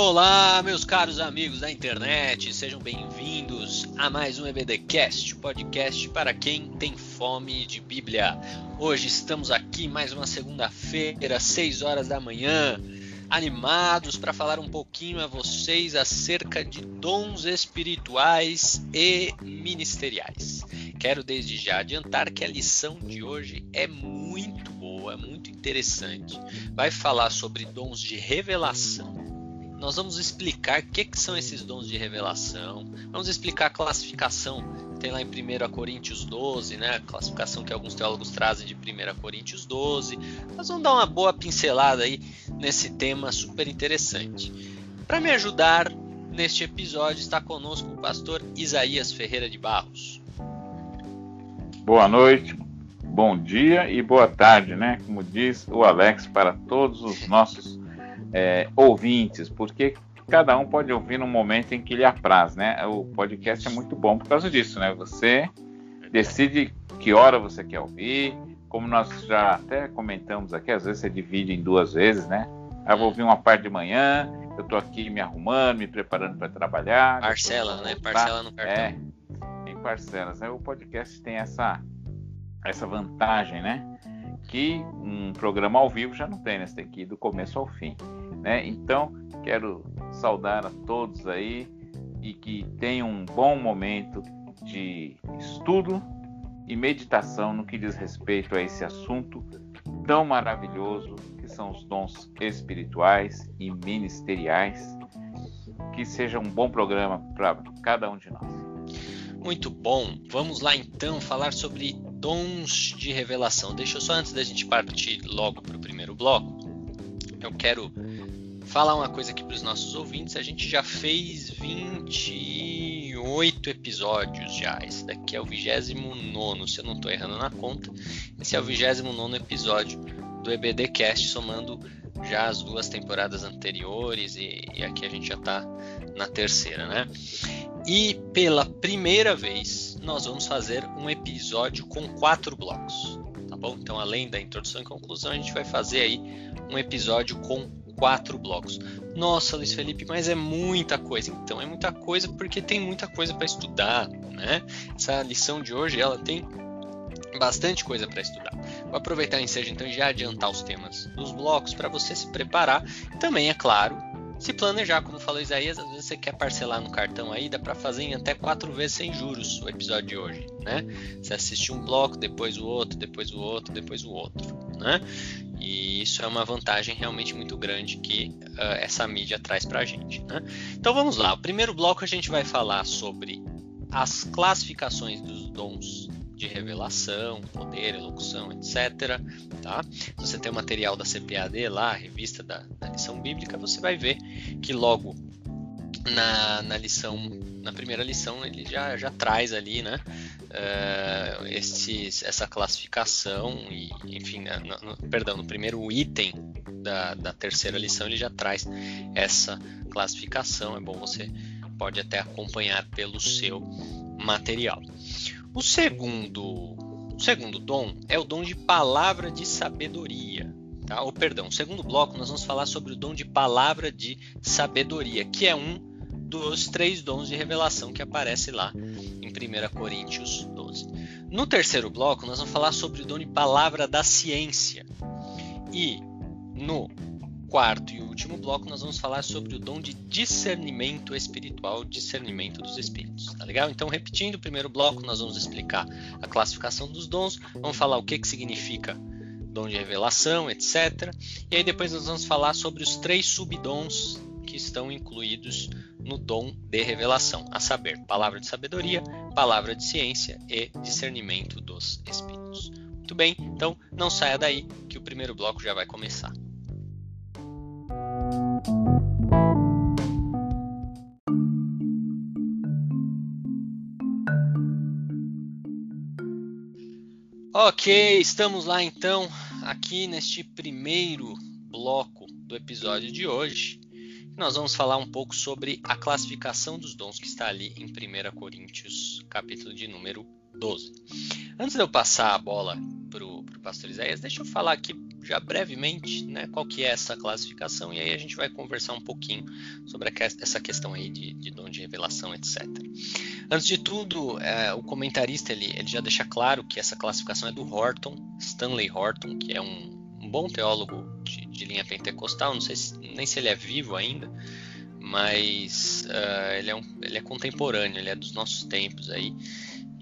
Olá, meus caros amigos da internet, sejam bem-vindos a mais um EBDcast, podcast para quem tem fome de Bíblia. Hoje estamos aqui mais uma segunda-feira, 6 horas da manhã, animados para falar um pouquinho a vocês acerca de dons espirituais e ministeriais. Quero desde já adiantar que a lição de hoje é muito boa, muito interessante. Vai falar sobre dons de revelação nós vamos explicar o que, que, são esses dons de revelação. Vamos explicar a classificação. Tem lá em 1 Coríntios 12, né? A classificação que alguns teólogos trazem de 1 Coríntios 12. Nós vamos dar uma boa pincelada aí nesse tema super interessante. Para me ajudar neste episódio está conosco o pastor Isaías Ferreira de Barros. Boa noite, bom dia e boa tarde, né? Como diz o Alex, para todos os nossos é, ouvintes, porque cada um pode ouvir no momento em que lhe apraz, né? O podcast é muito bom por causa disso, né? Você decide que hora você quer ouvir, como nós já até comentamos aqui, às vezes você divide em duas vezes, né? Eu vou ouvir uma parte de manhã, eu tô aqui me arrumando, me preparando para trabalhar. Parcela, né? Parcela no cartão. É, em parcelas. Né? O podcast tem essa, essa vantagem, né? Que um programa ao vivo já não tem, né? Você tem que ir do começo ao fim, né? Então, quero saudar a todos aí e que tenham um bom momento de estudo e meditação no que diz respeito a esse assunto tão maravilhoso que são os dons espirituais e ministeriais. Que seja um bom programa para cada um de nós. Muito bom. Vamos lá então falar sobre dons de revelação. Deixa eu só antes da gente partir logo para o primeiro bloco, eu quero falar uma coisa aqui para os nossos ouvintes. A gente já fez 28 episódios já. Esse daqui é o 29, se eu não estou errando na conta. Esse é o 29 episódio do EBDcast, somando já as duas temporadas anteriores e, e aqui a gente já está na terceira, né? E pela primeira vez nós vamos fazer um episódio com quatro blocos, tá bom? Então além da introdução e conclusão a gente vai fazer aí um episódio com quatro blocos. Nossa, Luiz Felipe, mas é muita coisa. Então é muita coisa porque tem muita coisa para estudar, né? Essa lição de hoje ela tem bastante coisa para estudar. Vou aproveitar o ensejo então já adiantar os temas dos blocos para você se preparar. Também, é claro, se planejar, como falou Isaías, às vezes você quer parcelar no cartão aí, dá para fazer em até quatro vezes sem juros o episódio de hoje, né? Você assiste um bloco, depois o outro, depois o outro, depois o outro, né? E isso é uma vantagem realmente muito grande que uh, essa mídia traz para a gente, né? Então vamos lá. O primeiro bloco a gente vai falar sobre as classificações dos dons de revelação, poder, elocução, etc. Tá? Se você tem o material da CPAD lá, a revista da, da lição bíblica, você vai ver que logo na, na lição, na primeira lição, ele já, já traz ali, né, uh, esses, essa classificação e, enfim, né, no, no, perdão, no primeiro item da, da terceira lição ele já traz essa classificação. É bom você pode até acompanhar pelo seu material. O segundo, o segundo dom é o dom de palavra de sabedoria. Tá? Ou perdão, o segundo bloco nós vamos falar sobre o dom de palavra de sabedoria, que é um dos três dons de revelação que aparece lá em 1 Coríntios 12. No terceiro bloco, nós vamos falar sobre o dom de palavra da ciência. E no quarto e último bloco, nós vamos falar sobre o dom de discernimento espiritual, discernimento dos espíritos. Tá legal? Então, repetindo o primeiro bloco, nós vamos explicar a classificação dos dons, vamos falar o que, que significa dom de revelação, etc. E aí depois nós vamos falar sobre os três subdons que estão incluídos no dom de revelação, a saber, palavra de sabedoria, palavra de ciência e discernimento dos espíritos. Muito bem, então não saia daí que o primeiro bloco já vai começar. Ok, estamos lá então, aqui neste primeiro bloco do episódio de hoje. Nós vamos falar um pouco sobre a classificação dos dons que está ali em 1 Coríntios, capítulo de número 12. Antes de eu passar a bola para o pastor Isaías, deixa eu falar aqui já brevemente né, qual que é essa classificação e aí a gente vai conversar um pouquinho sobre essa questão aí de, de dom de revelação, etc. Antes de tudo, é, o comentarista ele, ele já deixa claro que essa classificação é do Horton, Stanley Horton, que é um, um bom teólogo de, de, linha pentecostal, não sei se, nem se ele é vivo ainda, mas uh, ele, é um, ele é contemporâneo, ele é dos nossos tempos aí.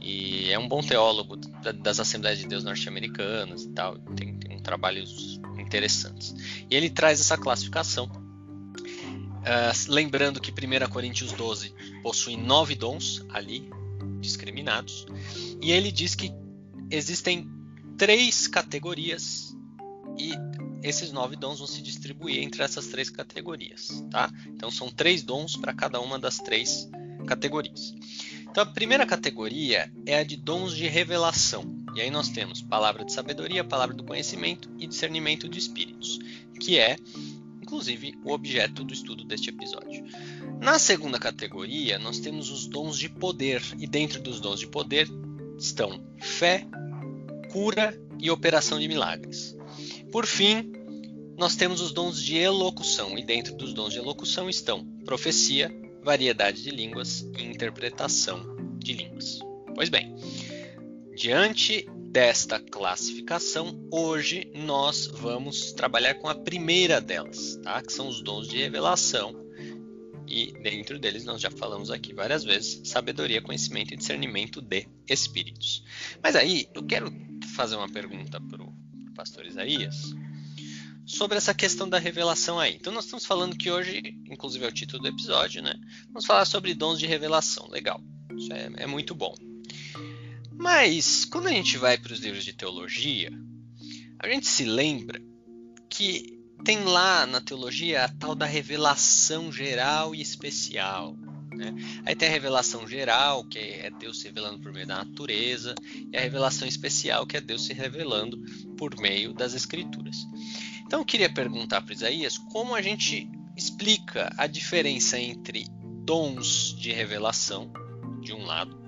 E é um bom teólogo das Assembleias de Deus norte-americanas e tal. Tem, tem um trabalhos interessantes. E ele traz essa classificação. Uh, lembrando que 1 Coríntios 12 possui nove dons ali, discriminados. E ele diz que existem três categorias e esses nove dons vão se distribuir entre essas três categorias, tá? Então são três dons para cada uma das três categorias. Então a primeira categoria é a de dons de revelação. E aí nós temos palavra de sabedoria, palavra do conhecimento e discernimento de espíritos, que é inclusive o objeto do estudo deste episódio. Na segunda categoria, nós temos os dons de poder, e dentro dos dons de poder estão fé, cura e operação de milagres. Por fim, nós temos os dons de elocução, e dentro dos dons de elocução estão profecia, variedade de línguas e interpretação de línguas. Pois bem, diante desta classificação, hoje nós vamos trabalhar com a primeira delas, tá? que são os dons de revelação. E dentro deles nós já falamos aqui várias vezes: sabedoria, conhecimento e discernimento de espíritos. Mas aí eu quero fazer uma pergunta para o pastor Isaías sobre essa questão da revelação aí. Então nós estamos falando que hoje, inclusive é o título do episódio, né? Vamos falar sobre dons de revelação. Legal. Isso é, é muito bom. Mas quando a gente vai para os livros de teologia, a gente se lembra que tem lá na teologia a tal da revelação geral e especial. Né? Aí tem a revelação geral, que é Deus se revelando por meio da natureza, e a revelação especial, que é Deus se revelando por meio das Escrituras. Então eu queria perguntar para Isaías como a gente explica a diferença entre dons de revelação, de um lado,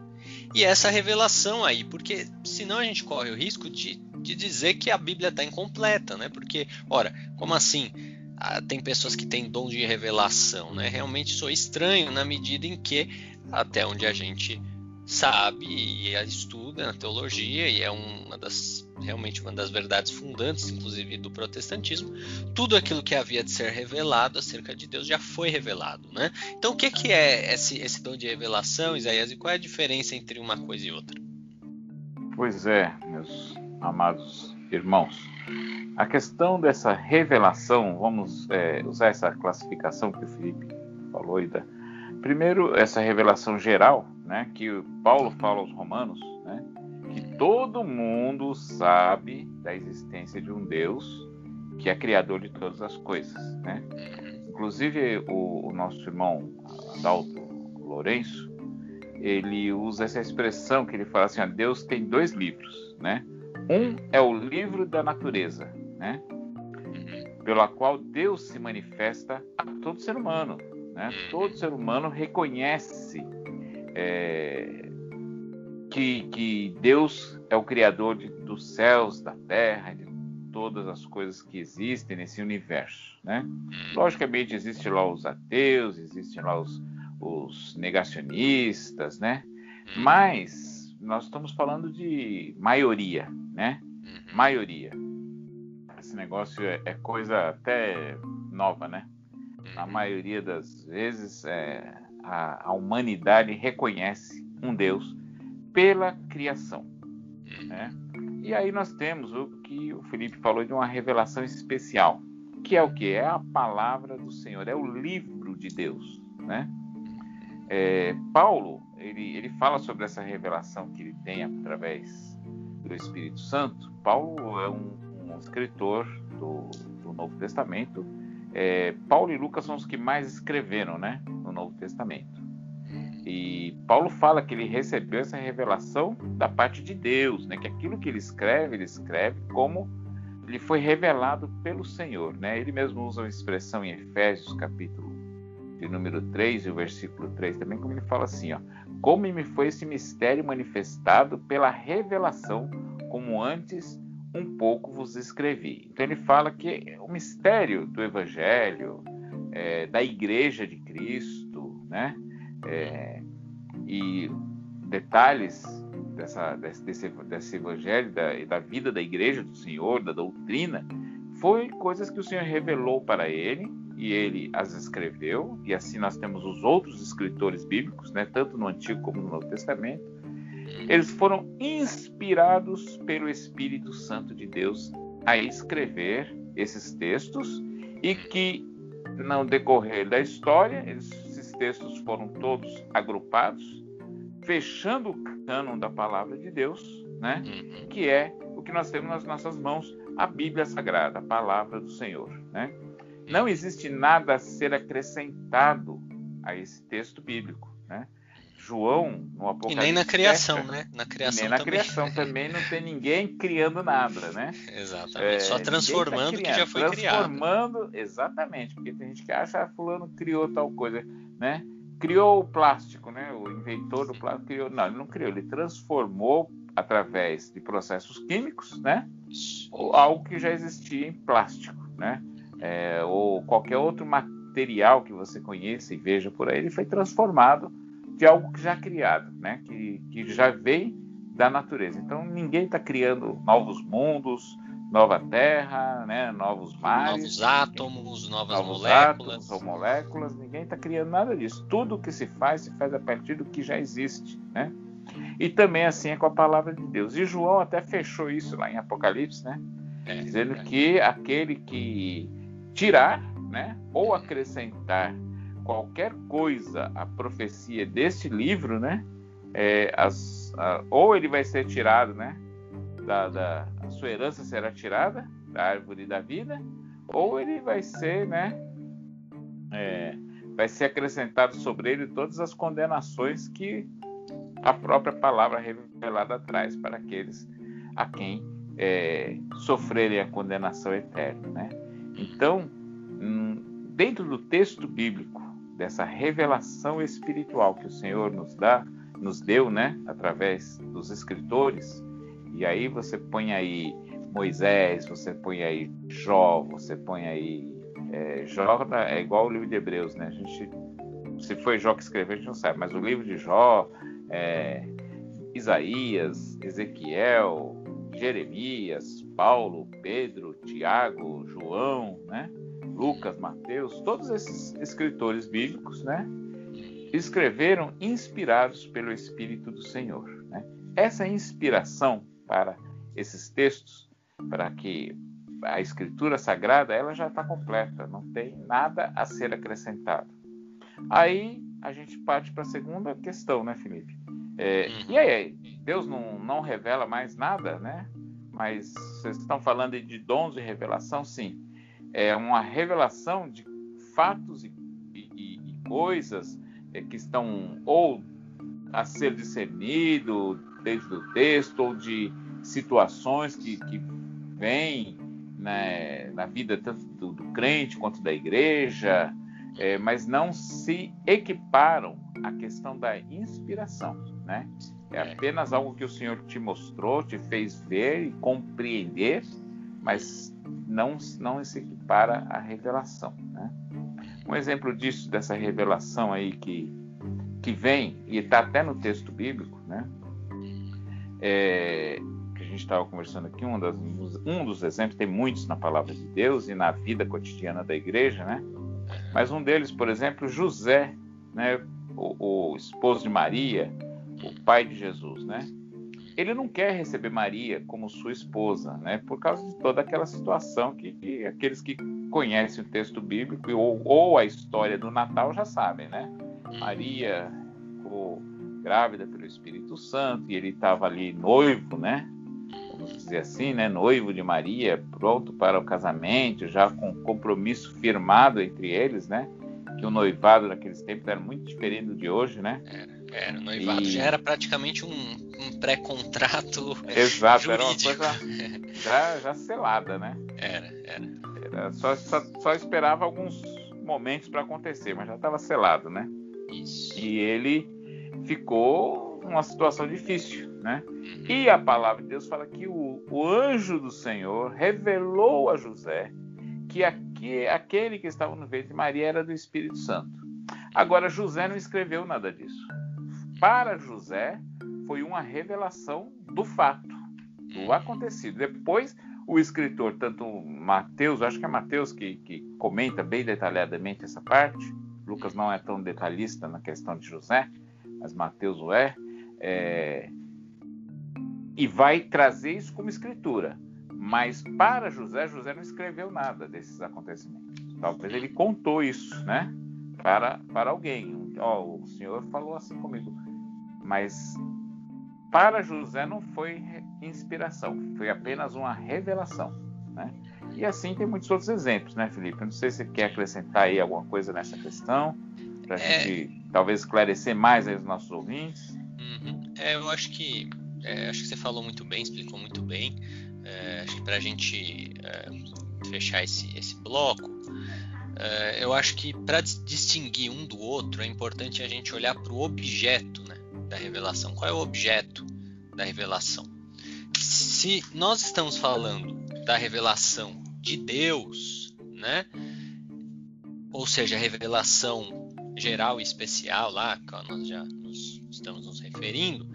e essa revelação aí, porque senão a gente corre o risco de, de dizer que a Bíblia está incompleta, né? Porque, ora, como assim? Ah, tem pessoas que têm dom de revelação, né? Realmente sou estranho na medida em que, até onde a gente sabe e estuda na teologia, e é uma das realmente uma das verdades fundantes, inclusive do protestantismo, tudo aquilo que havia de ser revelado acerca de Deus já foi revelado, né? Então, o que, que é esse, esse dom de revelação, Isaías, e qual é a diferença entre uma coisa e outra? Pois é, meus amados irmãos. A questão dessa revelação, vamos é, usar essa classificação que o Felipe falou. Da... Primeiro, essa revelação geral, né, que Paulo fala aos Romanos, né, todo mundo sabe da existência de um Deus que é criador de todas as coisas, né? Inclusive o, o nosso irmão Adalto Lourenço, ele usa essa expressão que ele fala assim: ó, Deus tem dois livros, né? Um é o livro da natureza, né? Pela qual Deus se manifesta a todo ser humano, né? Todo ser humano reconhece é, que, que Deus é o criador de, dos céus, da terra, de todas as coisas que existem nesse universo, né? Logicamente existem lá os ateus, existem lá os, os negacionistas, né? Mas nós estamos falando de maioria, né? Maioria. Esse negócio é, é coisa até nova, né? Na maioria das vezes é, a, a humanidade reconhece um Deus pela criação. Né? E aí nós temos o que o Felipe falou de uma revelação especial, que é o que? É a palavra do Senhor, é o livro de Deus. Né? É, Paulo, ele, ele fala sobre essa revelação que ele tem através do Espírito Santo. Paulo é um, um escritor do, do, Novo Testamento. É, Paulo e Lucas são os que mais escreveram né, no Novo Testamento. E Paulo fala que ele recebeu essa revelação da parte de Deus, né? Que aquilo que ele escreve, ele escreve como lhe foi revelado pelo Senhor, né? Ele mesmo usa uma expressão em Efésios capítulo de número 3 e o versículo 3 também, como ele fala assim, ó, como me foi esse mistério manifestado pela revelação, como antes um pouco vos escrevi. Então ele fala que o mistério do Evangelho, é, da Igreja de Cristo, né, é, e detalhes dessa, desse, desse Evangelho da, da vida da Igreja do Senhor, da doutrina, foi coisas que o Senhor revelou para ele e ele as escreveu, e assim nós temos os outros escritores bíblicos, né, tanto no Antigo como no Novo Testamento. Eles foram inspirados pelo Espírito Santo de Deus a escrever esses textos e que no decorrer da história esses textos foram todos agrupados, fechando o cânon da palavra de Deus, né, uhum. que é o que nós temos nas nossas mãos, a Bíblia Sagrada, a palavra do Senhor, né? Não existe nada a ser acrescentado a esse texto bíblico, né? João, no Apocalipse. E nem na criação, fecha, né? Na criação nem na também. criação também não tem ninguém criando nada, né? Exatamente. É, Só transformando o tá que já foi transformando, criado. exatamente, porque tem gente que acha que ah, fulano criou tal coisa, né? Criou o plástico, né? O inventor do plástico criou. Não, ele não criou, ele transformou através de processos químicos, né? Algo que já existia em plástico, né? é, ou qualquer outro material que você conheça e veja por aí, ele foi transformado de algo que já criado, né? que, que já vem da natureza. Então ninguém está criando novos mundos, nova terra, né? novos mares, novos átomos, novas novos moléculas. Átomos ou moléculas. Ninguém está criando nada disso. Tudo que se faz se faz a partir do que já existe, né? E também assim é com a palavra de Deus. E João até fechou isso lá em Apocalipse, né? É, Dizendo é. que aquele que tirar, né, ou acrescentar qualquer coisa à profecia deste livro, né, é, as, a, ou ele vai ser tirado, né, da, da, sua herança será tirada da árvore da vida, ou ele vai ser, né, é, vai ser acrescentado sobre ele todas as condenações que a própria palavra revelada traz para aqueles a quem é, sofrerem a condenação eterna, né? Então, hum, dentro do texto bíblico, dessa revelação espiritual que o Senhor nos dá, nos deu, né, através dos escritores, e aí você põe aí Moisés, você põe aí Jó, você põe aí é, Jó é igual o livro de Hebreus, né? A gente, se foi Jó que escreveu, a gente não sabe, mas o livro de Jó, é, Isaías, Ezequiel, Jeremias, Paulo, Pedro, Tiago, João, né? Lucas, Mateus, todos esses escritores bíblicos, né? Escreveram inspirados pelo Espírito do Senhor. Né? Essa inspiração para esses textos, para que a Escritura Sagrada, ela já está completa, não tem nada a ser acrescentado. Aí a gente parte para a segunda questão, né, Felipe? É, e aí, Deus não, não revela mais nada, né? Mas vocês estão falando de dons de revelação? Sim. É uma revelação de fatos e, e, e coisas é, que estão ou a ser discernido dentro do texto, ou de situações que, que vêm né, na vida tanto do, do, crente quanto da igreja, é, mas não se equiparam à questão da inspiração, né? É, é apenas algo que o Senhor te mostrou, te fez ver e compreender, mas não, não se equipara à revelação. Né? Um exemplo disso, dessa revelação aí que, que vem, e está até no texto bíblico? É, que a gente estava conversando aqui, um, das, um dos exemplos, tem muitos na palavra de Deus e na vida cotidiana da igreja, né? Mas um deles, por exemplo, José, né? o, o esposo de Maria, o pai de Jesus, né? Ele não quer receber Maria como sua esposa, né? Por causa de toda aquela situação que, que aqueles que conhecem o texto bíblico ou, ou, a história do Natal já sabem, né? Maria ficou grávida pelo Espírito Santo e ele estava ali noivo, né? Vamos dizer assim, né? Noivo de Maria, pronto para o casamento, já com compromisso firmado entre eles, né? Que o noivado naqueles tempos era muito diferente do de hoje, né? Era. Era, o noivado e... já era praticamente um, um pré-contrato. Exato, jurídico. era uma coisa já, já selada, né? Era, era. era só, só, só, esperava alguns momentos para acontecer, mas já estava selado, né? Isso. E ele ficou numa situação difícil, né? Uhum. E a palavra de Deus fala que o, o anjo do Senhor revelou a José que aqui, aquele que estava no ventre de Maria era do Espírito Santo. Agora, José não escreveu nada disso. Para José, foi uma revelação do fato, do acontecido. Depois, o escritor, tanto Mateus, acho que é Mateus que, que comenta bem detalhadamente essa parte. Lucas não é tão detalhista na questão de José, mas Mateus o é. é e vai trazer isso como escritura. Mas para José, José não escreveu nada desses acontecimentos. Talvez ele contou isso, né? Para, para alguém. Ó, o Senhor falou assim comigo. Mas para José não foi inspiração, foi apenas uma revelação, né? E assim tem muitos outros exemplos, né, Felipe? Eu não sei se você quer acrescentar aí alguma coisa nessa questão, para a é... gente talvez esclarecer mais aí os nossos ouvintes. Uhum. É, eu acho que é, acho que você falou muito bem, explicou muito bem. É, acho que para a gente é, fechar esse, esse bloco, é, eu acho que para distinguir um do outro é importante a gente olhar para o objeto né, da revelação. Qual é o objeto da revelação? Se nós estamos falando da revelação de Deus, né? Ou seja, a revelação geral e especial lá, que nós já nos, estamos nos referindo,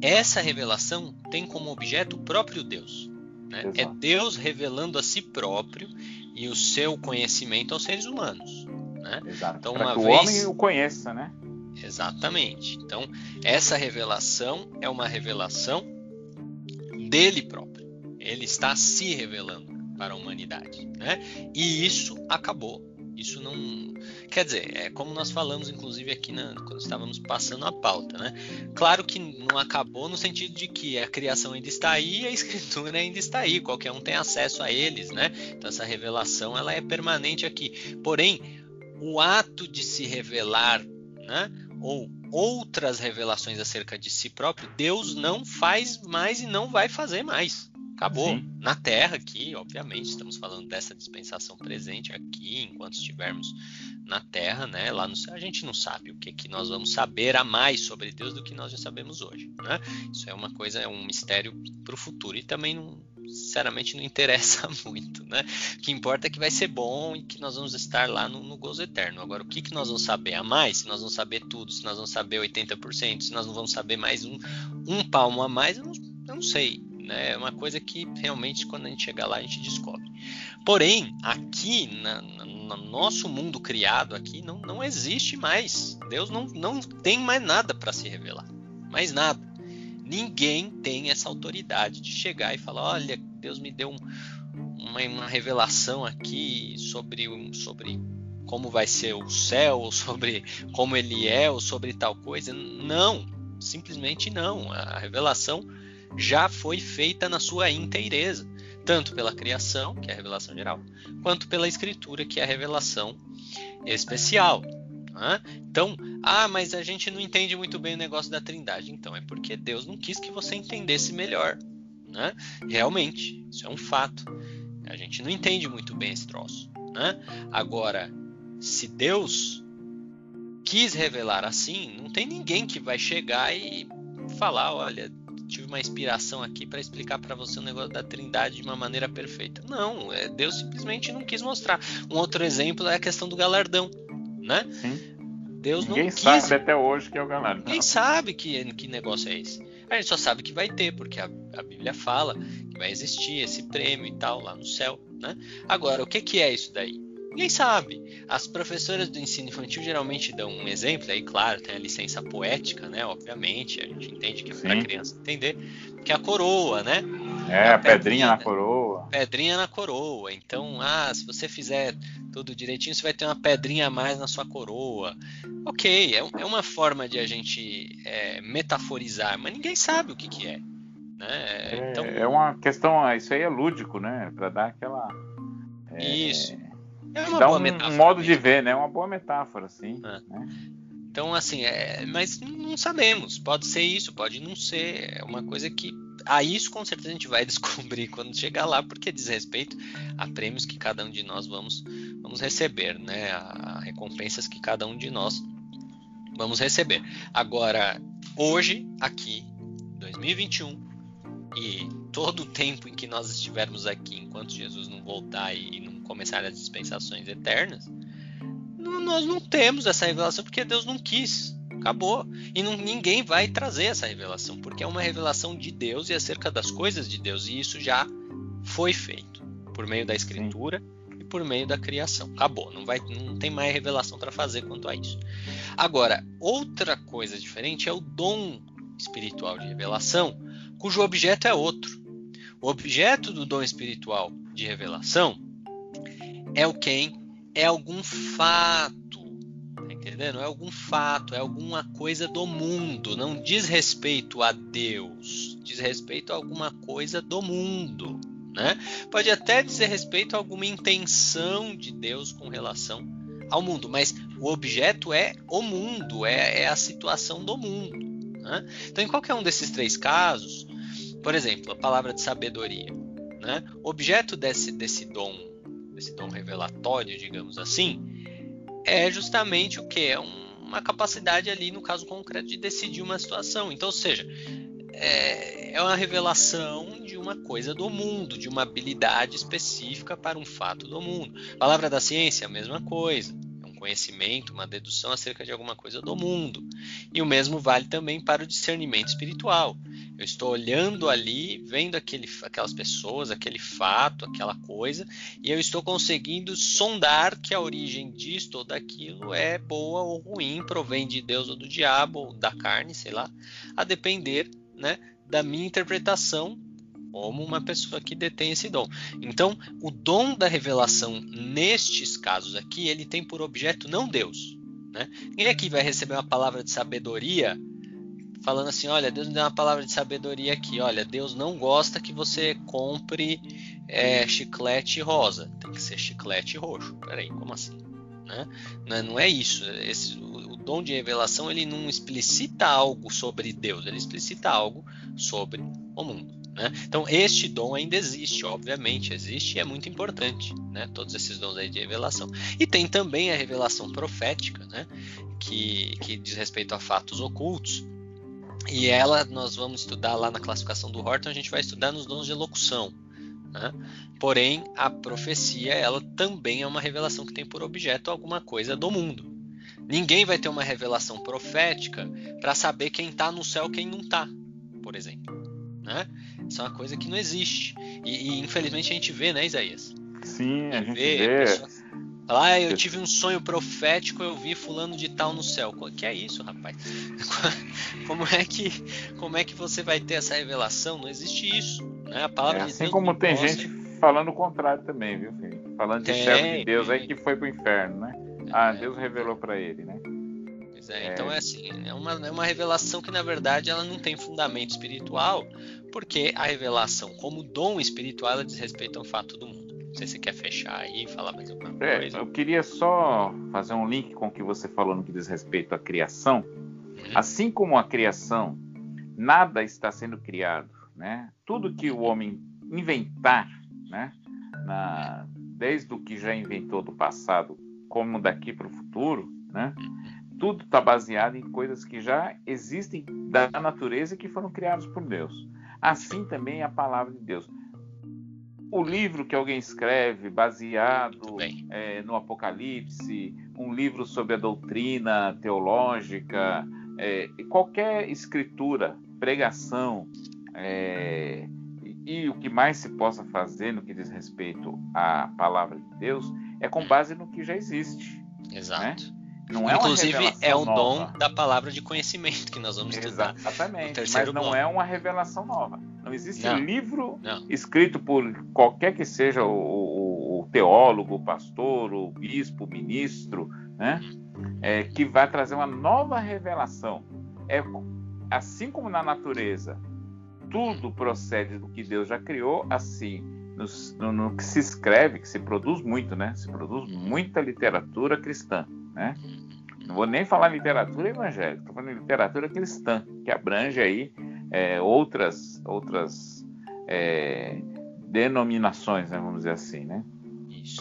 essa revelação tem como objeto o próprio Deus. Né? É Deus revelando a si próprio e o seu conhecimento aos seres humanos. Né? Exato. Então, uma que vez... o homem o conheça, né? Exatamente. Então, essa revelação é uma revelação dele próprio. Ele está se revelando para a humanidade. Né? E isso acabou isso não. Quer dizer, é como nós falamos, inclusive, aqui na, quando estávamos passando a pauta, né? Claro que não acabou no sentido de que a criação ainda está aí a escritura ainda está aí, qualquer um tem acesso a eles, né? Então essa revelação ela é permanente aqui. Porém, o ato de se revelar, né? Ou outras revelações acerca de si próprio, Deus não faz mais e não vai fazer mais. Acabou. Sim. Na Terra aqui, obviamente, estamos falando dessa dispensação presente aqui, enquanto estivermos na Terra, né? Lá no céu, a gente não sabe o que, que nós vamos saber a mais sobre Deus do que nós já sabemos hoje, né? Isso é uma coisa, é um mistério para o futuro e também não, sinceramente não interessa muito, né? O que importa é que vai ser bom e que nós vamos estar lá no, no gozo eterno. Agora, o que, que nós vamos saber a mais? Se nós vamos saber tudo, se nós vamos saber 80%, se nós não vamos saber mais um, um palmo a mais, eu não, eu não sei. Né? É uma coisa que realmente quando a gente chegar lá a gente descobre. Porém, aqui na, na, no nosso mundo criado aqui não, não existe mais. Deus não, não tem mais nada para se revelar. Mais nada. Ninguém tem essa autoridade de chegar e falar: olha, Deus me deu um, uma, uma, revelação aqui sobre, sobre como vai ser o céu, ou sobre como ele é, ou sobre tal coisa. Não, simplesmente não. A revelação já foi feita na sua inteireza, tanto pela criação, que é a revelação geral, quanto pela escritura, que é a revelação especial. Então, ah, mas a gente não entende muito bem o negócio da Trindade. Então, é porque Deus não quis que você entendesse melhor. Né? Realmente, isso é um fato. A gente não entende muito bem esse troço. Né? Agora, se Deus quis revelar assim, não tem ninguém que vai chegar e falar, olha, tive uma inspiração aqui para explicar para você o negócio da Trindade de uma maneira perfeita. Não, é, Deus simplesmente não quis mostrar. Um outro exemplo é a questão do galardão, né? Sim. Deus Ninguém não quis. sabe até hoje que é o galardão. Ninguém sabe que, que negócio é esse. A gente só sabe que vai ter, porque a, a Bíblia fala que vai existir esse prêmio e tal lá no céu, né? Agora, o que, que é isso daí? Ninguém sabe. As professoras do ensino infantil geralmente dão um exemplo, aí claro, tem a licença poética, né? Obviamente, a gente entende que é para criança entender, que é a coroa, né? É, a, a pedrinha na coroa. Pedrinha na coroa. Então, ah, se você fizer tudo direitinho, você vai ter uma pedrinha a mais na sua coroa. Ok, é, é uma forma de a gente é, metaforizar, mas ninguém sabe o que, que é. Né? É, então, é uma questão, isso aí é lúdico, né? Para dar aquela. É, isso é uma Dá boa um, metáfora. Um modo mesmo. de ver, né? Uma boa metáfora, sim. É. Né? Então, assim, é, mas não sabemos. Pode ser isso, pode não ser. É uma coisa que. A isso com certeza a gente vai descobrir quando chegar lá, porque diz respeito a prêmios que cada um de nós vamos, vamos receber, né? As recompensas que cada um de nós vamos receber. Agora, hoje, aqui, 2021, e todo o tempo em que nós estivermos aqui, enquanto Jesus não voltar e não começar as dispensações eternas, nós não temos essa revelação porque Deus não quis. Acabou. E não, ninguém vai trazer essa revelação, porque é uma revelação de Deus e acerca das coisas de Deus. E isso já foi feito por meio da Escritura Sim. e por meio da criação. Acabou. Não, vai, não tem mais revelação para fazer quanto a isso. Agora, outra coisa diferente é o dom espiritual de revelação, cujo objeto é outro. O objeto do dom espiritual de revelação é o quem? É algum fato. Tá entendendo? É algum fato, é alguma coisa do mundo. Não diz respeito a Deus. Diz respeito a alguma coisa do mundo. Né? Pode até dizer respeito a alguma intenção de Deus com relação ao mundo, mas o objeto é o mundo, é, é a situação do mundo. Né? Então, em qualquer um desses três casos, por exemplo, a palavra de sabedoria, né? objeto desse, desse dom, desse dom revelatório, digamos assim, é justamente o que? É uma capacidade ali, no caso concreto, de decidir uma situação. Então, ou seja, é, é uma revelação de uma coisa do mundo, de uma habilidade específica para um fato do mundo. Palavra da ciência, a mesma coisa. Conhecimento, uma dedução acerca de alguma coisa do mundo. E o mesmo vale também para o discernimento espiritual. Eu estou olhando ali, vendo aquele, aquelas pessoas, aquele fato, aquela coisa, e eu estou conseguindo sondar que a origem disto ou daquilo é boa ou ruim, provém de Deus ou do diabo, ou da carne, sei lá, a depender né, da minha interpretação como uma pessoa que detém esse dom. Então, o dom da revelação nestes casos aqui, ele tem por objeto não Deus. Né? Ninguém aqui vai receber uma palavra de sabedoria falando assim, olha, Deus me deu uma palavra de sabedoria aqui. Olha, Deus não gosta que você compre é, chiclete rosa. Tem que ser chiclete roxo. Peraí, como assim? Né? Não, é, é isso. Esse, dom de revelação ele não explicita algo sobre Deus, ele explicita algo sobre o mundo. Né? Então, este dom ainda existe, obviamente, existe e é muito importante, né? todos esses dons aí de revelação. E tem também a revelação profética, né? que, que diz respeito a fatos ocultos, e ela nós vamos estudar lá na classificação do Horton, a gente vai estudar nos dons de elocução. Né? Porém, a profecia ela também é uma revelação que tem por objeto alguma coisa do mundo. Ninguém vai ter uma revelação profética para saber quem está no céu quem não está, por exemplo. Né? Isso é uma coisa que não existe. E, e, infelizmente a gente vê, né, Isaías? Sim, a, gente vê. vê. Ah, eu tive um sonho profético, eu vi fulano de tal no céu. Que é isso, rapaz? Como é que, como é que você vai ter essa revelação? Não existe isso. Né? A palavra é, assim de como tem gente falando o contrário também, viu, filho? Falando de servo de Deus aí que foi pro inferno, né? Ah, Deus revelou para ele, né? Pois é, é, então é assim, é uma, é uma revelação que na verdade ela não tem fundamento espiritual, porque a revelação como dom espiritual ela diz respeito ao fato do mundo. Não sei se você quer fechar aí e falar mais alguma é, coisa. eu queria só fazer um link com o que você falou no que diz respeito à criação. Uhum. Assim como a criação, nada está sendo criado, né? Tudo que o homem inventar, né? Na, desde o que já inventou do passado como daqui para o futuro, né? Tudo está baseado em coisas que já existem da natureza e que foram criadas por Deus. Assim também é a palavra de Deus. O livro que alguém escreve baseado é, no Apocalipse, um livro sobre a doutrina teológica, é, qualquer escritura, pregação, é, e o que mais se possa fazer no que diz respeito à palavra de Deus é com base no que já existe. Exato. Né? Não é Inclusive, é o dom da palavra de conhecimento que nós vamos estudar. Exatamente, mas não é uma revelação nova. Não existe não, livro não. escrito por qualquer que seja o, o, o, teólogo, o pastor, o bispo, o ministro, né? É, que vai trazer uma nova revelação. É assim como na natureza tudo procede do que Deus já criou, assim no, no, que se escreve, que se produz muito, né? Se produz muita literatura cristã, né? Não vou nem falar literatura evangélica, estou falando literatura cristã, que abrange aí é, outras, outras é, denominações, né? vamos dizer assim, né?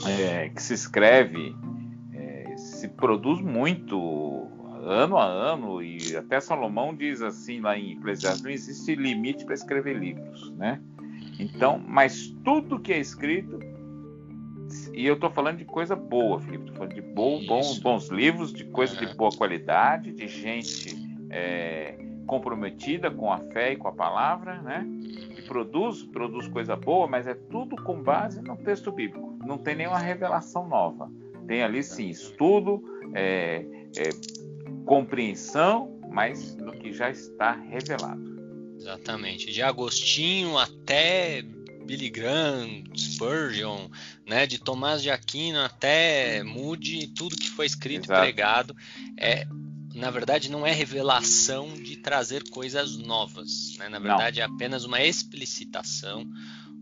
É, que se escreve, é, se produz muito ano a ano e até Salomão diz assim lá em Eclesiastes, não existe limite para escrever livros, né? Então, mas tudo que é escrito e eu estou falando de coisa boa, Felipe. Estou falando de bom, bons, bons livros, de coisa de boa qualidade, de gente é, comprometida com a fé e com a palavra, né? Que produz, produz coisa boa, mas é tudo com base no texto bíblico. Não tem nenhuma revelação nova. Tem ali sim estudo, é, é, compreensão, mas no que já está revelado. Exatamente. De Agostinho até Billy Graham, Spurgeon, né, de Tomás de Aquino até Moody, tudo que foi escrito Exato. e pregado é na verdade não é revelação de trazer coisas novas, né? na verdade não. é apenas uma explicitação,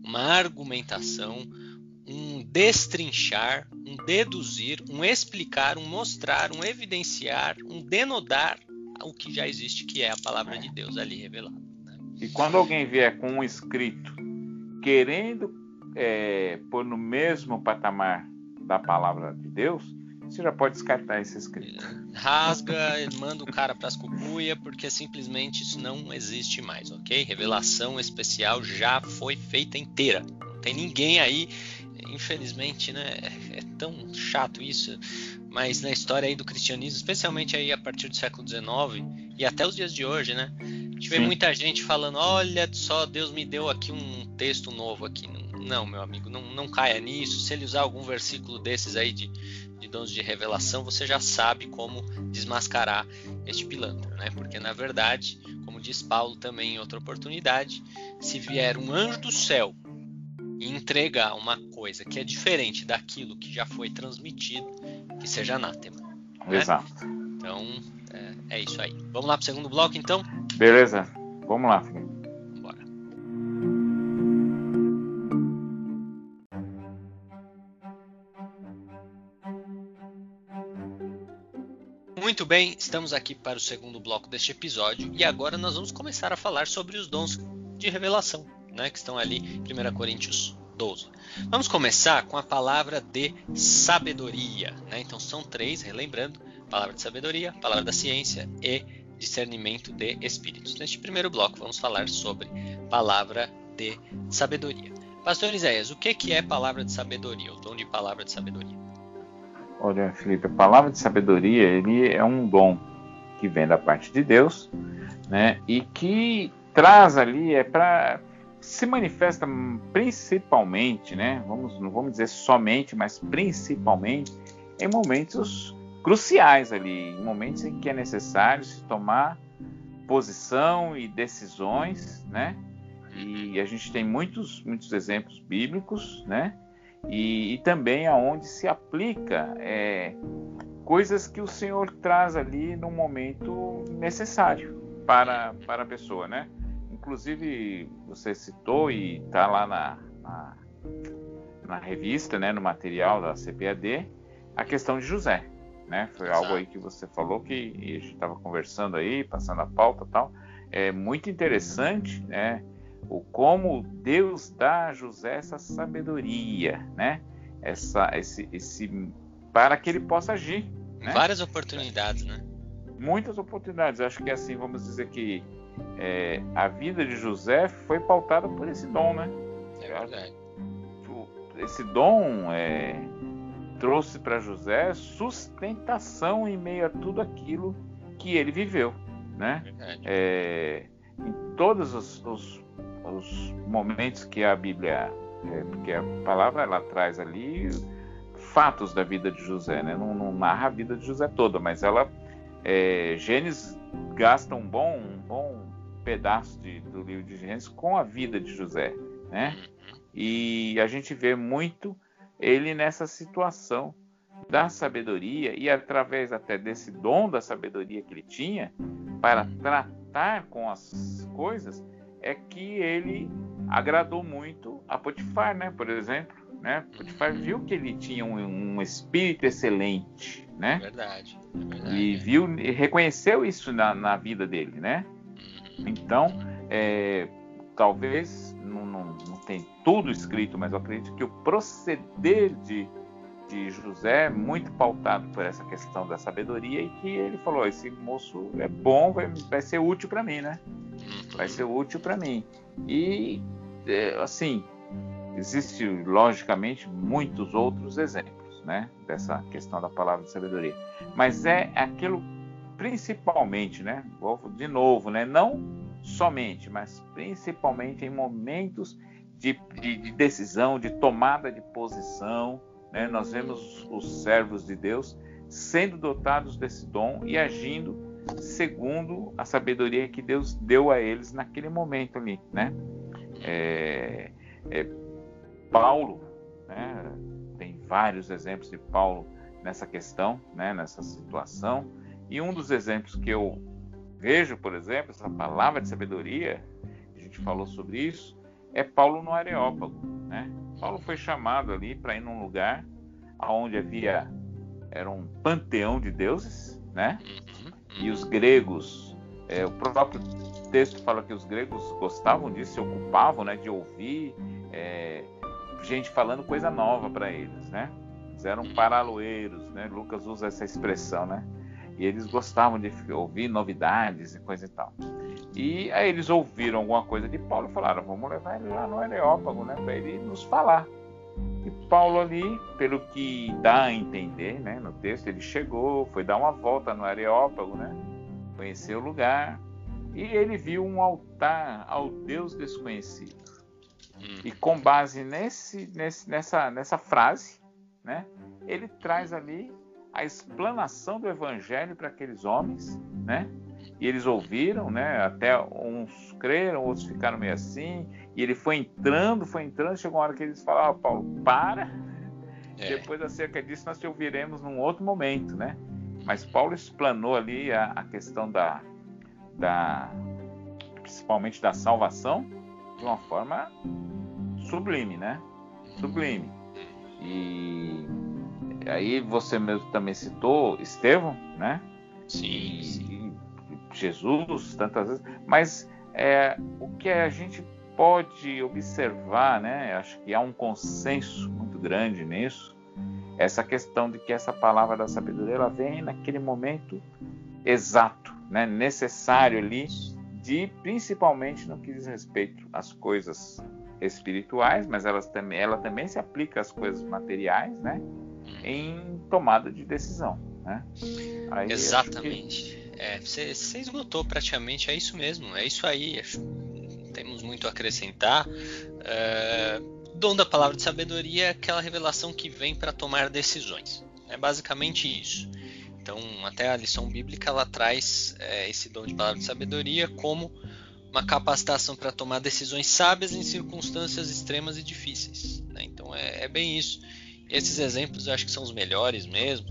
uma argumentação, um destrinchar, um deduzir, um explicar, um mostrar, um evidenciar, um denodar o que já existe, que é a palavra é. de Deus ali revelada. Né? E quando alguém vier com um escrito querendo é, pôr no mesmo patamar da palavra de Deus, você já pode descartar esse escrito. Rasga, manda o cara para as cucuia, porque simplesmente isso não existe mais, ok? Revelação especial já foi feita inteira. Não tem ninguém aí, infelizmente, né? É, é tão chato isso, mas na história aí do cristianismo, especialmente aí a partir do século XIX e até os dias de hoje, né? A gente vê muita gente falando, olha só, Deus me deu aqui um texto novo aqui. Não, meu amigo, não, não caia nisso. Se ele usar algum versículo desses aí de, de dons de revelação, você já sabe como desmascarar este pilantra, né? Porque na verdade, como diz Paulo também em outra oportunidade, se vier um anjo do céu e entregar uma coisa que é diferente daquilo que já foi transmitido, que seja anátema. Né? Exato. Então, é, é isso aí. Vamos lá para o segundo bloco, então? Beleza, vamos lá, Felipe. Bora. Muito bem, estamos aqui para o segundo bloco deste episódio e agora nós vamos começar a falar sobre os dons de revelação, né, que estão ali em 1 Coríntios 12. Vamos começar com a palavra de sabedoria. Né? Então são três, relembrando: palavra de sabedoria, palavra da ciência e discernimento de espíritos. Neste primeiro bloco, vamos falar sobre palavra de sabedoria. Pastor Isaías, o que é palavra de sabedoria, o dom de palavra de sabedoria? Olha, Felipe, a palavra de sabedoria ele é um dom que vem da parte de Deus, né? E que traz ali é para se manifesta principalmente, né? Vamos, não vamos dizer somente, mas principalmente em momentos cruciais ali, em momentos em que é necessário se tomar posição e decisões, né? E a gente tem muitos, muitos exemplos bíblicos, né? E, e também aonde se aplica é, coisas que o Senhor traz ali no momento necessário para, para a pessoa, né? Inclusive você citou e está lá na, na, na, revista, né, no material da CPAD, a questão de José né? Foi Exato. algo aí que você falou que a gente estava conversando aí, passando a pauta e tal. É muito interessante, né? O como Deus dá a José essa sabedoria, né? Essa, esse, esse, para que ele possa agir. Né? Várias oportunidades, né? Muitas oportunidades. Acho que assim, vamos dizer que é, a vida de José foi pautada por esse dom, né? É verdade. Esse dom é, trouxe para José sustentação em meio a tudo aquilo que ele viveu, né? É, em todos os, os, os, momentos que a Bíblia, é, porque a palavra ela traz ali fatos da vida de José, né? Não, não narra a vida de José toda, mas ela é, Gênesis gasta um bom, um bom pedaço de, do livro de Gênesis com a vida de José, né? Uhum. E a gente vê muito ele nessa situação da sabedoria e através até desse dom da sabedoria que ele tinha para tratar com as coisas é que ele agradou muito a Potifar, né? Por exemplo, né? Potifar viu que ele tinha um, um espírito excelente, né? É verdade, é verdade. E viu, e reconheceu isso na, na vida dele, né? Então, é, talvez não, não, não, tem tudo escrito, mas eu acredito que o proceder de de José, muito pautado por essa questão da sabedoria, e que ele falou: esse moço é bom, vai, vai ser útil para mim, né? Vai ser útil para mim. E, é, assim, existe logicamente muitos outros exemplos, né? Dessa questão da palavra de sabedoria. Mas é aquilo principalmente, né? De novo, né? Não somente, mas principalmente em momentos de, de, de decisão, de tomada de posição, né? Nós vemos os servos de Deus sendo dotados desse dom e agindo segundo a sabedoria que Deus deu a eles naquele momento ali, né? É, é, Paulo, né? tem vários exemplos de Paulo nessa questão, né? nessa situação, e um dos exemplos que eu vejo, por exemplo, essa palavra de sabedoria, a gente falou sobre isso, é Paulo no Areópago, né? Paulo foi chamado ali para ir num lugar onde havia era um panteão de deuses, né? E os gregos, é, o próprio texto fala que os gregos gostavam disso, se ocupavam, né, de ouvir é, gente falando coisa nova para eles, né? Eles eram paraloeiros, né? Lucas usa essa expressão, né? E eles gostavam de ouvir novidades e coisa e tal. E aí eles ouviram alguma coisa de Paulo e falaram: vamos levar ele lá no Areópago, né? Para ele nos falar. E Paulo ali, pelo que dá a entender, né, no texto, ele chegou, foi dar uma volta no Areópago, né? Conheceu o lugar e ele viu um altar ao Deus desconhecido. Hum. E com base nesse, nesse, nessa, nessa frase, né, ele traz ali a explanação do evangelho para aqueles homens, né? E eles ouviram, né? Até uns creram, outros ficaram meio assim. E ele foi entrando, foi entrando. Chegou uma hora que eles falaram: ah, Paulo, para. É. Depois acerca disso nós te ouviremos num outro momento, né? Mas Paulo explanou ali a, a questão da, da, principalmente da salvação, de uma forma sublime, né? Sublime. E aí você mesmo também citou Estevão, né? Sim, sim. Jesus, tantas vezes. Mas é, o que a gente pode observar, né? Acho que há um consenso muito grande nisso. Essa questão de que essa palavra da sabedoria ela vem naquele momento exato, né? Necessário ali, de principalmente no que diz respeito às coisas espirituais, mas elas também, ela também se aplica às coisas materiais, né? Em tomada de decisão. Né? Aí Exatamente. Que... É, você, você esgotou praticamente, é isso mesmo, é isso aí. Temos muito a acrescentar. É, dom da palavra de sabedoria é aquela revelação que vem para tomar decisões. É basicamente isso. Então, até a lição bíblica ela traz é, esse dom de palavra de sabedoria como uma capacitação para tomar decisões sábias em circunstâncias extremas e difíceis. Né? Então, é, é bem isso. Esses exemplos eu acho que são os melhores mesmo.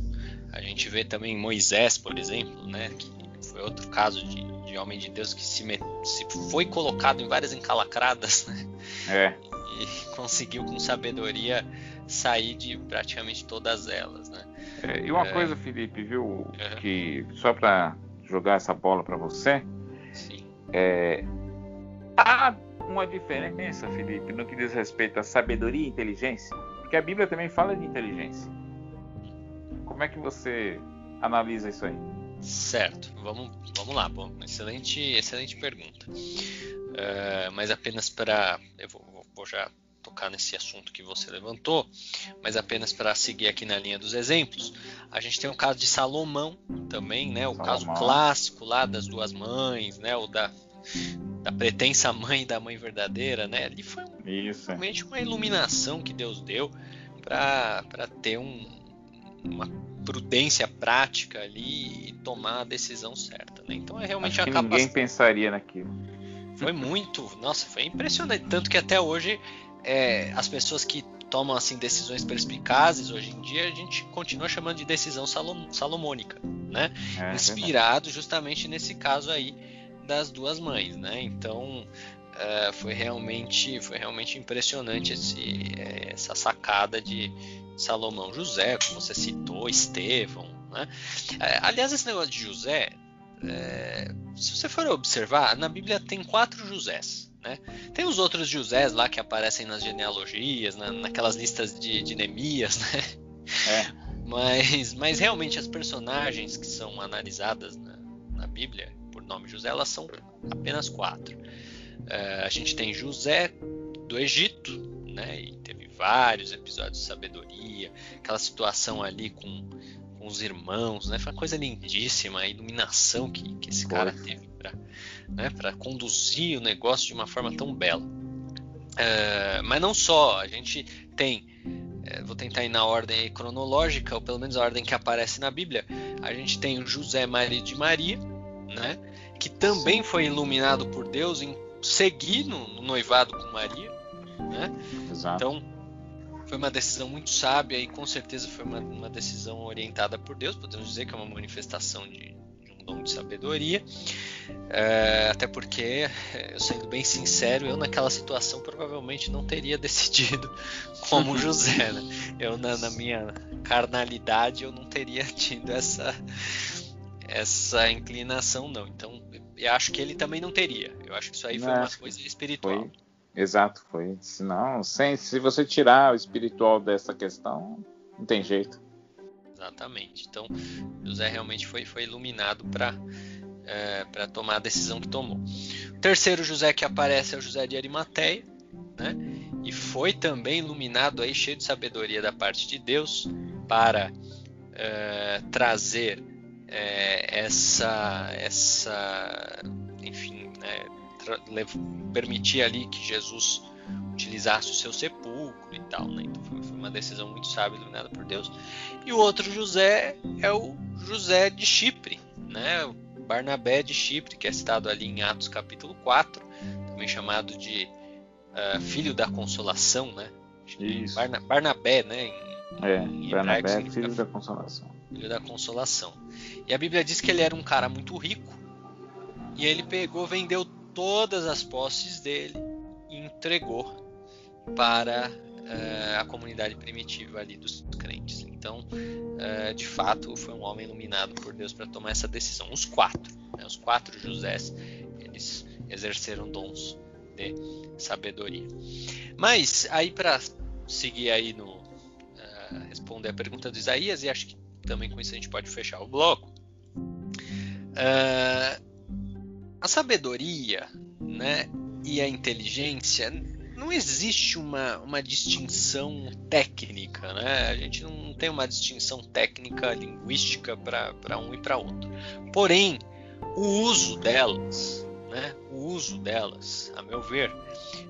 A gente vê também Moisés, por exemplo, né, que foi outro caso de, de homem de Deus que se, met... se, foi colocado em várias encalacradas, né? É. E conseguiu com sabedoria sair de praticamente todas elas, né? É, e uma é... coisa, Felipe, viu, uhum. que só para jogar essa bola para você, Sim. É, há uma diferença, Felipe, no que diz respeito à sabedoria e inteligência? Porque a Bíblia também fala de inteligência. Como é que você analisa isso aí? Certo, vamos, vamos lá. Bom, excelente, excelente pergunta. Uh, mas apenas para. Eu vou, vou já tocar nesse assunto que você levantou, mas apenas para seguir aqui na linha dos exemplos, a gente tem o caso de Salomão também, né? O Salomão. caso clássico lá das duas mães, né? O da da pretensa mãe da mãe verdadeira, né? Ali foi Isso. realmente uma iluminação que Deus deu para ter um, uma prudência prática ali e tomar a decisão certa, né? Então é realmente Acho uma que ninguém pensaria naquilo. Foi muito, nossa, foi impressionante, tanto que até hoje é, as pessoas que tomam assim decisões perspicazes hoje em dia a gente continua chamando de decisão salom, salomônica, né? É, Inspirado justamente nesse caso aí das duas mães, né? Então uh, foi realmente foi realmente impressionante esse, é, essa sacada de Salomão José, como você citou, Estevão, né? Uh, aliás, esse negócio de José, uh, se você for observar, na Bíblia tem quatro Josés. Né? Tem os outros Josés lá que aparecem nas genealogias, na, naquelas listas de, de Neemias, né? É. Mas, mas realmente as personagens que são analisadas na, na Bíblia nome José, elas são apenas quatro. Uh, a gente tem José do Egito, né? E teve vários episódios de sabedoria, aquela situação ali com, com os irmãos, né? Foi uma coisa lindíssima, a iluminação que, que esse cara teve para né, conduzir o negócio de uma forma tão bela. Uh, mas não só, a gente tem, uh, vou tentar ir na ordem cronológica, ou pelo menos a ordem que aparece na Bíblia, a gente tem o José Maria de Maria, né, que também foi iluminado por Deus em seguir no, no noivado com Maria, né? Então foi uma decisão muito sábia e com certeza foi uma, uma, decisão orientada por Deus. Podemos dizer que é uma manifestação de, de um dom de sabedoria. É, até porque, eu sendo bem sincero, eu naquela situação provavelmente não teria decidido como José. Né? Eu na, na minha carnalidade eu não teria tido essa essa inclinação não. Então, eu acho que ele também não teria. Eu acho que isso aí foi uma coisa espiritual. Foi, exato, foi. Senão, sem, se você tirar o espiritual dessa questão, não tem jeito. Exatamente. Então, José realmente foi, foi iluminado para é, para tomar a decisão que tomou. O terceiro José que aparece é o José de Arimateia, né? E foi também iluminado aí cheio de sabedoria da parte de Deus para é, trazer é, essa, essa, enfim, né, permitir ali que Jesus utilizasse o seu sepulcro e tal, né? Então foi, foi, uma decisão muito sábia iluminada por Deus. E o outro José é o José de Chipre, né? O Barnabé de Chipre, que é citado ali em Atos capítulo 4, também chamado de uh, filho da consolação, né? Isso. Barna, Barnabé, né? Em, é, em Barnabé, filho da consolação. Filho da consolação. E a Bíblia diz que ele era um cara muito rico. E ele pegou, vendeu todas as posses dele e entregou para uh, a comunidade primitiva ali dos crentes. Então, uh, de fato, foi um homem iluminado por Deus para tomar essa decisão. Os quatro, né, os quatro Josés, eles exerceram dons de sabedoria. Mas aí para seguir aí no uh, responder a pergunta do Isaías e acho que também com isso a gente pode fechar o bloco. Uh, a sabedoria né, e a inteligência não existe uma, uma distinção técnica, né? A gente não tem uma distinção técnica linguística para um e para outro. Porém, o uso delas, né? O uso delas, a meu ver,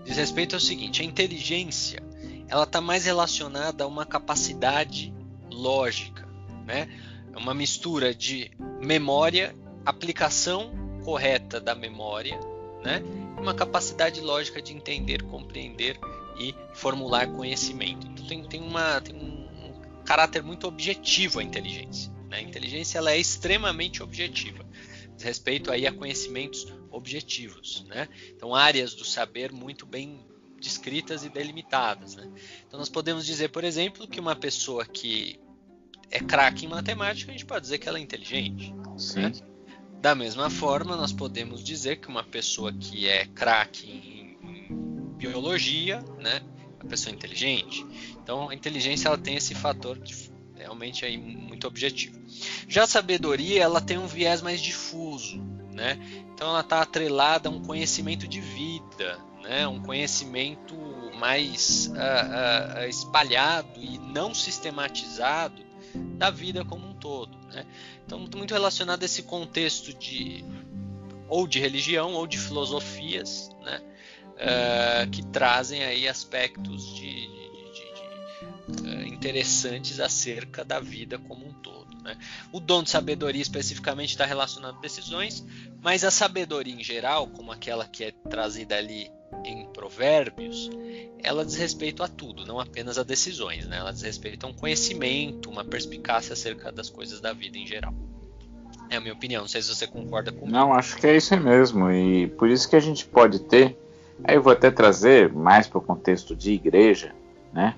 diz respeito ao seguinte: a inteligência ela está mais relacionada a uma capacidade lógica, né? É uma mistura de memória, aplicação correta da memória, né? Uma capacidade lógica de entender, compreender e formular conhecimento. Então tem, tem, uma, tem um, caráter muito objetivo a inteligência. Né? A inteligência ela é extremamente objetiva, respeito aí a conhecimentos objetivos, né? Então áreas do saber muito bem descritas e delimitadas. Né? Então nós podemos dizer, por exemplo, que uma pessoa que é craque em matemática, a gente pode dizer que ela é inteligente. Sim. Né? Da mesma forma, nós podemos dizer que uma pessoa que é craque em, em, biologia, né, é uma pessoa inteligente. Então, a inteligência ela tem esse fator de, realmente aí muito objetivo. Já a sabedoria, ela tem um viés mais difuso, né? Então, ela está atrelada a um conhecimento de vida, né? Um conhecimento mais uh, uh, espalhado e não sistematizado da vida como um todo. Né? Então, muito relacionado a esse contexto de ou de religião ou de filosofias, né? Uh, que trazem aí aspectos de, de, de uh, interessantes acerca da vida como um todo. Né? O dom de sabedoria especificamente está relacionado a decisões, mas a sabedoria em geral, como aquela que é trazida ali em Provérbios, ela diz respeito a tudo, não apenas a decisões. Né? Ela diz respeito a um conhecimento, uma perspicácia acerca das coisas da vida em geral. É a minha opinião, não sei se você concorda comigo. Não, acho que é isso mesmo. E por isso que a gente pode ter, aí eu vou até trazer mais para o contexto de igreja, né?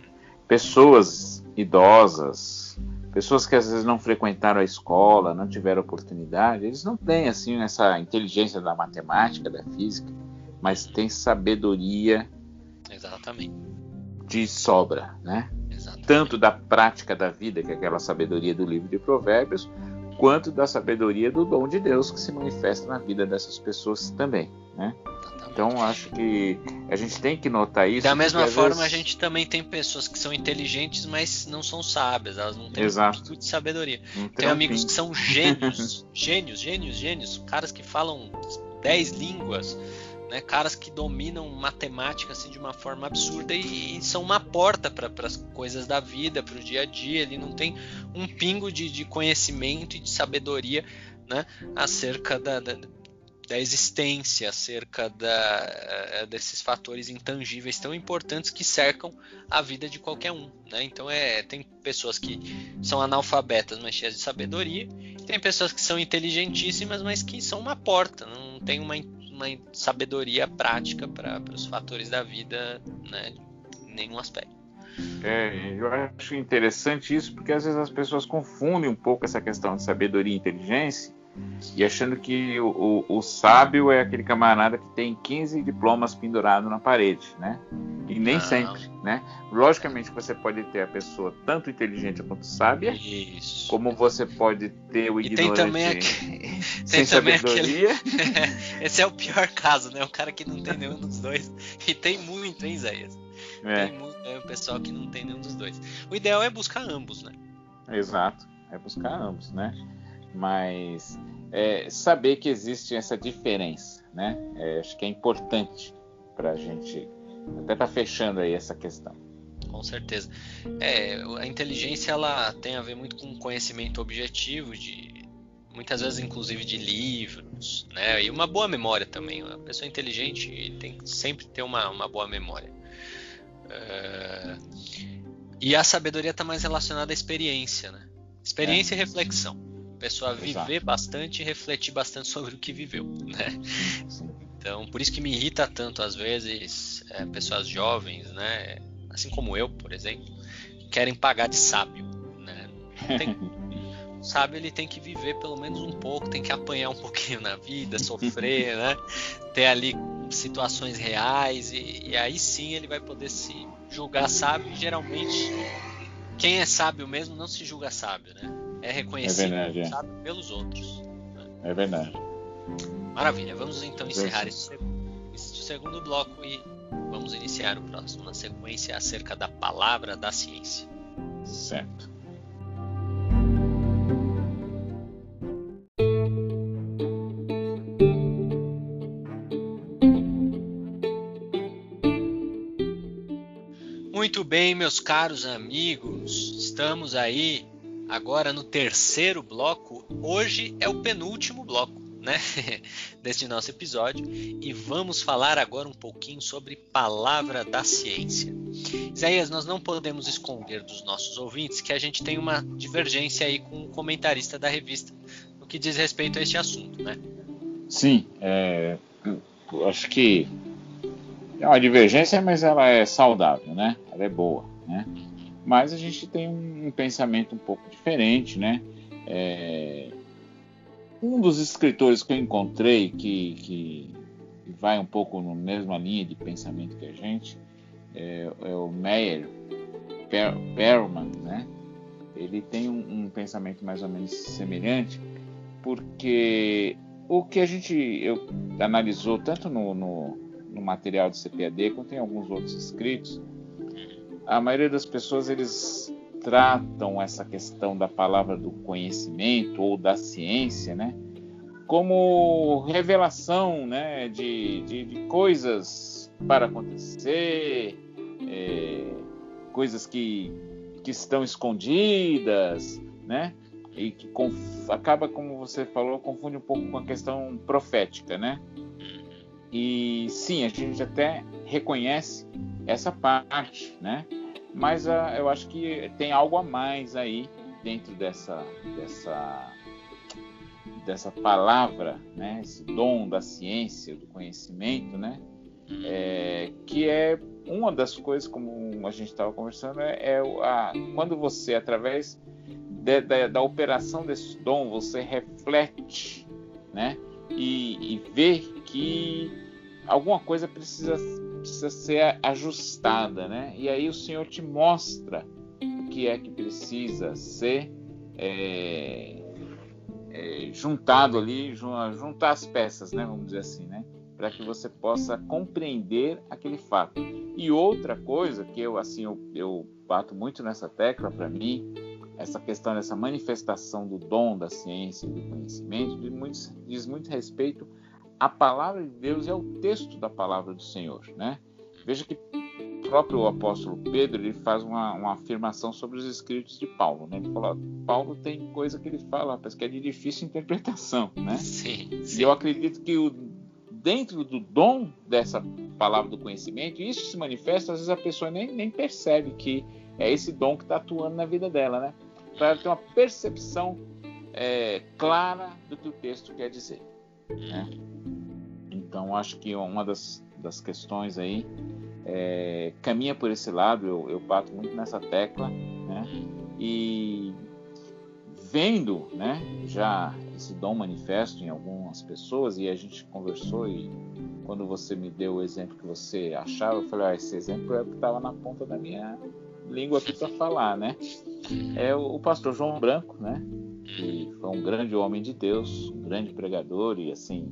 Pessoas idosas, pessoas que às vezes não frequentaram a escola, não tiveram oportunidade, eles não têm assim essa inteligência da matemática, da física mas tem sabedoria Exatamente. de sobra, né? Exatamente. tanto da prática da vida, que é aquela sabedoria do livro de Provérbios, quanto da sabedoria do dom de Deus que se manifesta na vida dessas pessoas também, né? Então acho que a gente tem que notar isso. Da mesma forma, vezes... a gente também tem pessoas que são inteligentes, mas não são sábias, elas não têm Exato. de sabedoria. tem amigos que são gênios, gênios, gênios, gênios, caras que falam 10 línguas, né, caras que dominam matemática assim, de uma forma absurda e, e são uma porta para as coisas da vida, para o dia a dia. Ele não tem um pingo de, de conhecimento e de sabedoria né, acerca da, da, da existência, acerca da, eh, desses fatores intangíveis tão importantes que cercam a vida de qualquer um. Né? Então é, tem pessoas que são analfabetas, mas cheias de sabedoria, tem pessoas que são inteligentíssimas, mas que são uma porta, não tem uma, uma sabedoria prática para os fatores da vida né, em nenhum aspecto. É, eu acho interessante isso porque às vezes as pessoas confundem um pouco essa questão de sabedoria e inteligência e achando que o, o, o, sábio é aquele camarada que tem 15 diplomas pendurados na parede, né? E nem Não. sempre, né? Logicamente você pode ter a pessoa tanto inteligente quanto sábia, Isso. como você pode ter o ignorante e tem também aquele... sem tem sabedoria. Aquele... Esse é o pior caso, né? O cara que não tem nenhum dos dois. E tem muito, hein, Isaías? É. Tem muito, é o pessoal que não tem nenhum dos dois. O ideal é buscar ambos, né? Exato, é buscar ambos, né? mas é, saber que existe essa diferença, né? É, acho que é importante para a gente até tá fechando aí essa questão. Com certeza. É, a inteligência ela tem a ver muito com conhecimento objetivo de muitas vezes inclusive de livros, né? E uma boa memória também. Uma pessoa inteligente tem que sempre ter uma, uma boa memória. Uh, e a sabedoria está mais relacionada à experiência, né? Experiência é. e reflexão pessoa viver Exato. bastante e refletir bastante sobre o que viveu, né? Então, por isso que me irrita tanto às vezes é, pessoas jovens, né? Assim como eu, por exemplo, querem pagar de sábio, né? Tem, sábio ele tem que viver pelo menos um pouco, tem que apanhar um pouquinho na vida, sofrer, né? Ter ali situações reais e, e aí sim ele vai poder se julgar sábio. E geralmente quem é sábio mesmo não se julga sábio, né? é reconhecido é verdade, é. pelos outros. Né? É verdade. Maravilha, vamos então encerrar esse, esse segundo bloco e vamos iniciar o próximo na sequência acerca da palavra da ciência. Certo. Bem, meus caros amigos, estamos aí agora no terceiro bloco. Hoje é o penúltimo bloco, né, deste nosso episódio e vamos falar agora um pouquinho sobre palavra da ciência. Isaías, nós não podemos esconder dos nossos ouvintes que a gente tem uma divergência aí com o comentarista da revista no que diz respeito a este assunto, né? Sim, é, acho que é uma divergência, mas ela é saudável, né? Ela é boa, né? mas a gente tem um, pensamento um pouco diferente, né? É, um dos escritores que eu encontrei que, que vai um pouco na mesma linha de pensamento que a gente é, é o Meyer per, né? Ele tem um, um, pensamento mais ou menos semelhante, porque o que a gente eu, analisou tanto no, no, no material do CPAD quanto em alguns outros escritos a maioria das pessoas eles tratam essa questão da palavra do conhecimento ou da ciência, né, como revelação, né, de, de, de coisas para acontecer, é, coisas que, que estão escondidas, né, e que acaba, como você falou, confunde um pouco com a questão profética, né? E sim, a gente até reconhece essa parte, né? Mas uh, eu acho que tem algo a mais aí dentro dessa dessa dessa palavra, né? Esse dom da ciência, do conhecimento, né? É, que é uma das coisas, como a gente estava conversando, é, é a, quando você, através de, de, da operação desse dom, você reflete, né? E, e vê que alguma coisa precisa, precisa ser ajustada, né? E aí o Senhor te mostra que é que precisa ser é, é, juntado ali, juntar as peças, né, vamos dizer assim, né, para que você possa compreender aquele fato. E outra coisa que eu assim eu, eu bato muito nessa tecla para mim, essa questão dessa manifestação do dom da ciência e do conhecimento diz muito, diz muito respeito à palavra de Deus e ao texto da palavra do Senhor, né? Veja que o próprio apóstolo Pedro ele faz uma, uma afirmação sobre os escritos de Paulo, né? Ele fala, Paulo tem coisa que ele fala, rapaz, que é de difícil interpretação, né? Sim, sim. E eu acredito que o, dentro do dom dessa palavra do conhecimento, isso se manifesta, às vezes a pessoa nem, nem percebe que é esse dom que está atuando na vida dela, né? Para ela ter uma percepção é, clara do que o texto quer dizer. Né? Então, acho que uma das, das questões aí é, caminha por esse lado, eu, eu bato muito nessa tecla, né? E vendo, né, já esse dom manifesto em algumas pessoas e a gente conversou e quando você me deu o exemplo que você achava, eu falei, ah, esse exemplo é o que estava na ponta da minha língua aqui para falar, né? É o, pastor João Branco, né? Que foi um grande homem de Deus, um grande pregador e assim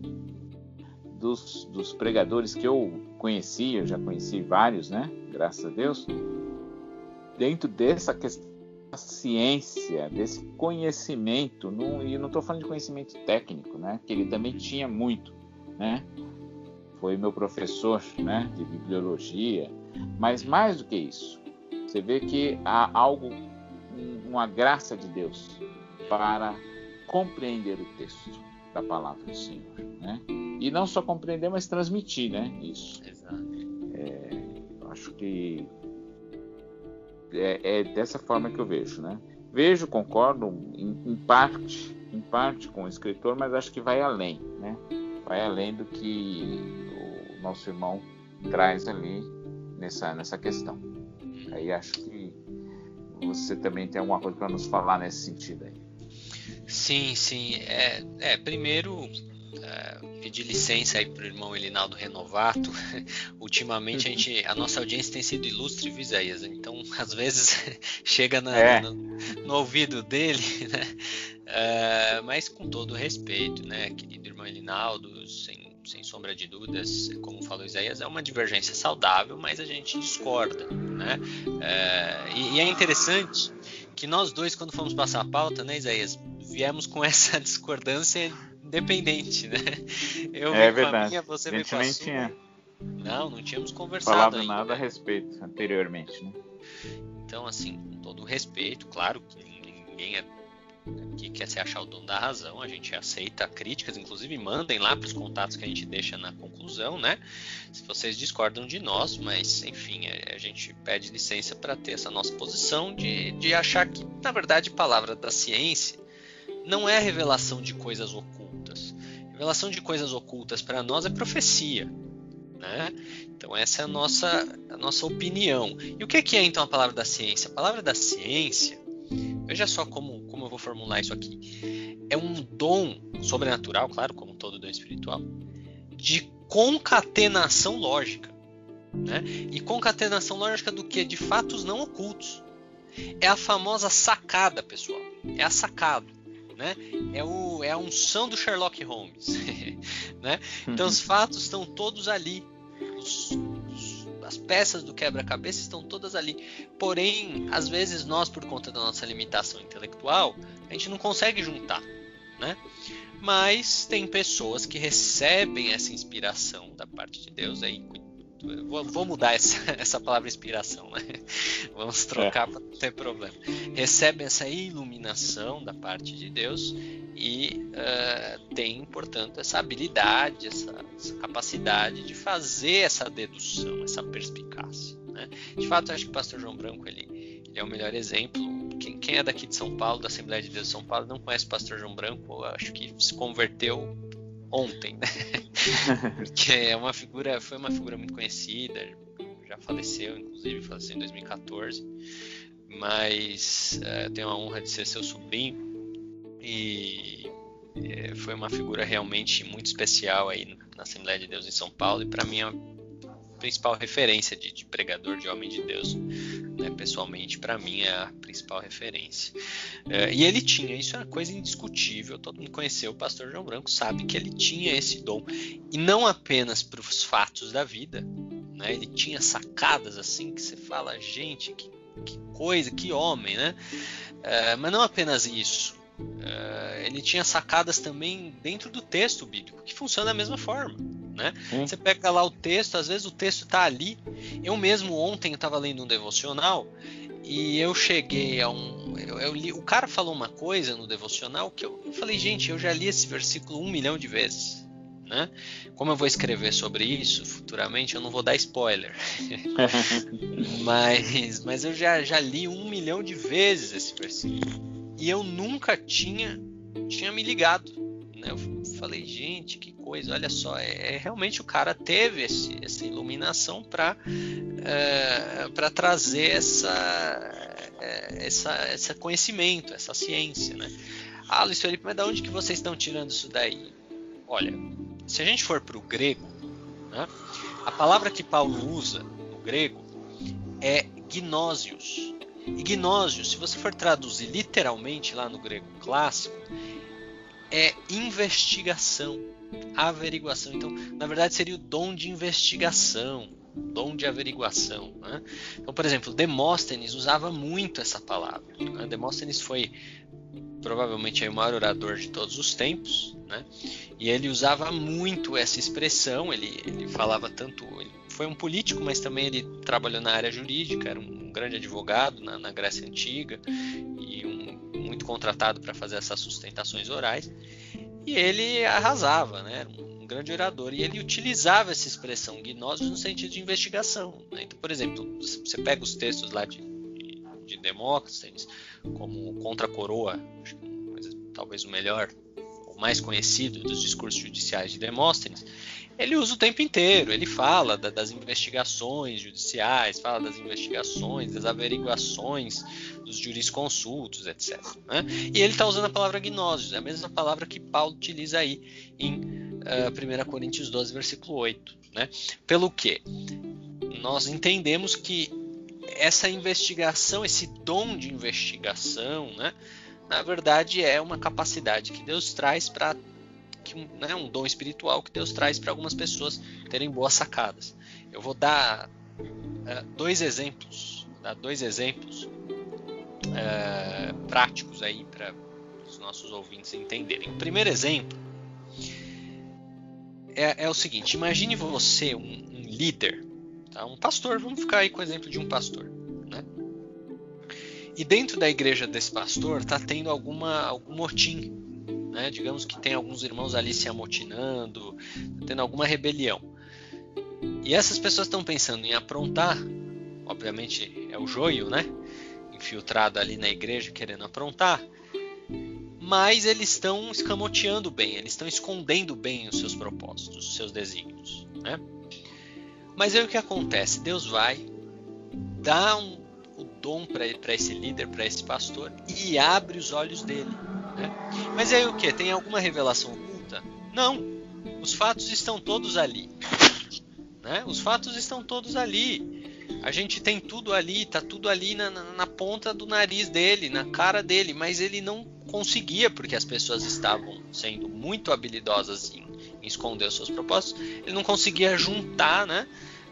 dos, dos pregadores que eu conheci, eu já conheci vários, né? Graças a Deus. Dentro dessa questão da ciência, desse conhecimento, não, e não estou falando de conhecimento técnico, né? Que ele também tinha muito, né? Foi meu professor, né? De bibliologia, mas mais do que isso, você vê que há algo, uma graça de Deus para compreender o texto da palavra do Senhor, né? E não só compreender, mas transmitir, né? Isso. Exato. É, acho que é, é, dessa forma que eu vejo, né? Vejo, concordo em, em, parte, em parte com o escritor, mas acho que vai além, né? Vai além do que o nosso irmão traz ali nessa nessa questão. Aí acho que você também tem alguma coisa para nos falar nesse sentido aí. Sim, sim. É, é primeiro é, pedir licença aí pro irmão Elinaldo Renovato. Ultimamente a gente, a nossa audiência tem sido ilustre, Viseias. Então, às vezes chega na, é. no, no, ouvido dele, né? É, mas com todo respeito, né, querido irmão Elinaldo, sem, sem sombra de dúvidas, como falou Isaías, é uma divergência saudável, mas a gente discorda, né? É, e, e é interessante que nós dois, quando fomos passar a pauta, né, Isaías, viemos com essa discordância independente, né? Eu é verdade. a minha, você a gente nem tinha. Não, não tínhamos conversado Falado ainda. nada a respeito anteriormente, né? Então, assim, com todo respeito, claro que ninguém é que quer se achar o dono da razão, a gente aceita críticas, inclusive mandem lá para os contatos que a gente deixa na conclusão, né? Se vocês discordam de nós, mas enfim, é, a gente pede licença para ter essa nossa posição de, de achar que, na verdade, palavra da ciência não é revelação de coisas ocultas. Revelação de coisas ocultas para nós é profecia. Né? Então essa é a nossa, a nossa opinião. E o que é então a palavra da ciência? A palavra da ciência, veja só como, como formular isso aqui. É um dom sobrenatural, claro, como todo dom espiritual, de concatenação lógica. Né? E concatenação lógica do que? De fatos não ocultos. É a famosa sacada, pessoal. É a sacada né? É, o, é a unção do Sherlock Holmes, né? Então os fatos estão todos ali, os, as peças do quebra-cabeça estão todas ali. Porém, às vezes nós, por conta da nossa limitação intelectual, a gente não consegue juntar, né? Mas tem pessoas que recebem essa inspiração da parte de Deus aí Vou, vou, mudar essa, essa palavra inspiração, né? Vamos trocar é. para não ter problema. Recebe essa iluminação da parte de Deus e uh, tem, portanto, essa habilidade, essa, essa, capacidade de fazer essa dedução, essa perspicácia. Né? De fato, acho que o pastor João Branco ele, ele é o melhor exemplo. Quem, quem, é daqui de São Paulo, da Assembleia de Deus de São Paulo, não conhece o pastor João Branco, acho que se converteu ontem, né? Porque é uma figura, foi uma figura muito conhecida, já faleceu, inclusive faleceu em 2014, mas uh, tenho a honra de ser seu sobrinho e uh, foi uma figura realmente muito especial aí na Assembleia de Deus em São Paulo e para mim é principal referência de, de, pregador, de homem de Deus né, pessoalmente, para mim é a principal referência. Uh, e ele tinha, isso é uma coisa indiscutível, todo mundo conheceu o pastor João Branco, sabe que ele tinha esse dom, e não apenas para os fatos da vida, né, ele tinha sacadas assim que você fala, gente, que, que coisa, que homem, né? Uh, mas não apenas isso, Uh, ele tinha sacadas também dentro do texto bíblico, que funciona da mesma forma. Né? Você pega lá o texto, às vezes o texto está ali. Eu mesmo ontem estava lendo um devocional e eu cheguei a um. Eu, eu li, o cara falou uma coisa no devocional que eu, eu, falei, gente, eu já li esse versículo um milhão de vezes. Né? Como eu vou escrever sobre isso futuramente, eu não vou dar spoiler. mas, mas eu já, já li um milhão de vezes esse versículo. E eu nunca tinha, tinha me ligado. Né? Eu falei, gente, que coisa, olha só, é, é realmente o cara teve esse, essa iluminação para é, para trazer essa, é, essa, esse conhecimento, essa ciência. Né? Ah, Luiz Felipe, mas de onde que vocês estão tirando isso daí? Olha, se a gente for para o grego, né, a palavra que Paulo usa no grego é gnósios. E se você for traduzir literalmente lá no grego clássico, é investigação, averiguação. Então, na verdade, seria o dom de investigação, dom de averiguação. Né? Então, por exemplo, Demóstenes usava muito essa palavra. Né? Demóstenes foi provavelmente o maior orador de todos os tempos, né? e ele usava muito essa expressão. Ele, ele falava tanto. Ele foi um político, mas também ele trabalhou na área jurídica, era um grande advogado na, na Grécia Antiga e um, muito contratado para fazer essas sustentações orais. E ele arrasava, né? Um grande orador. E ele utilizava essa expressão gnose no sentido de investigação. Né? Então, por exemplo, você pega os textos lá de, de, de Demóstenes, como Contra a Coroa, talvez o melhor, o mais conhecido dos discursos judiciais de Demóstenes, ele usa o tempo inteiro. Ele fala da, das investigações judiciais, fala das investigações, das averiguações dos jurisconsultos, etc. Né? E ele está usando a palavra gnósios, é a mesma palavra que Paulo utiliza aí em uh, 1 Coríntios 12, versículo 8. Né? Pelo que? Nós entendemos que essa investigação, esse dom de investigação, né, na verdade é uma capacidade que Deus traz para que né, um dom espiritual que Deus traz para algumas pessoas terem boas sacadas. Eu vou dar uh, dois exemplos, dar dois exemplos uh, práticos aí para os nossos ouvintes entenderem. O primeiro exemplo é, é o seguinte: imagine você um, um líder, tá? um pastor. Vamos ficar aí com o exemplo de um pastor, né? E dentro da igreja desse pastor está tendo alguma algum motim né? Digamos que tem alguns irmãos ali se amotinando, tendo alguma rebelião. E essas pessoas estão pensando em aprontar, obviamente é o joio, né? Infiltrado ali na igreja querendo aprontar. Mas eles estão escamoteando bem, eles estão escondendo bem os seus propósitos, os seus desígnios. Né? Mas aí o que acontece? Deus vai dar um, o dom para esse líder, para esse pastor, e abre os olhos dele. Né? Mas aí o que? Tem alguma revelação oculta? Não. Os fatos estão todos ali. Né? Os fatos estão todos ali. A gente tem tudo ali, tá tudo ali na, na, na, ponta do nariz dele, na cara dele, mas ele não conseguia, porque as pessoas estavam sendo muito habilidosas em, em esconder os seus propósitos, ele não conseguia juntar né,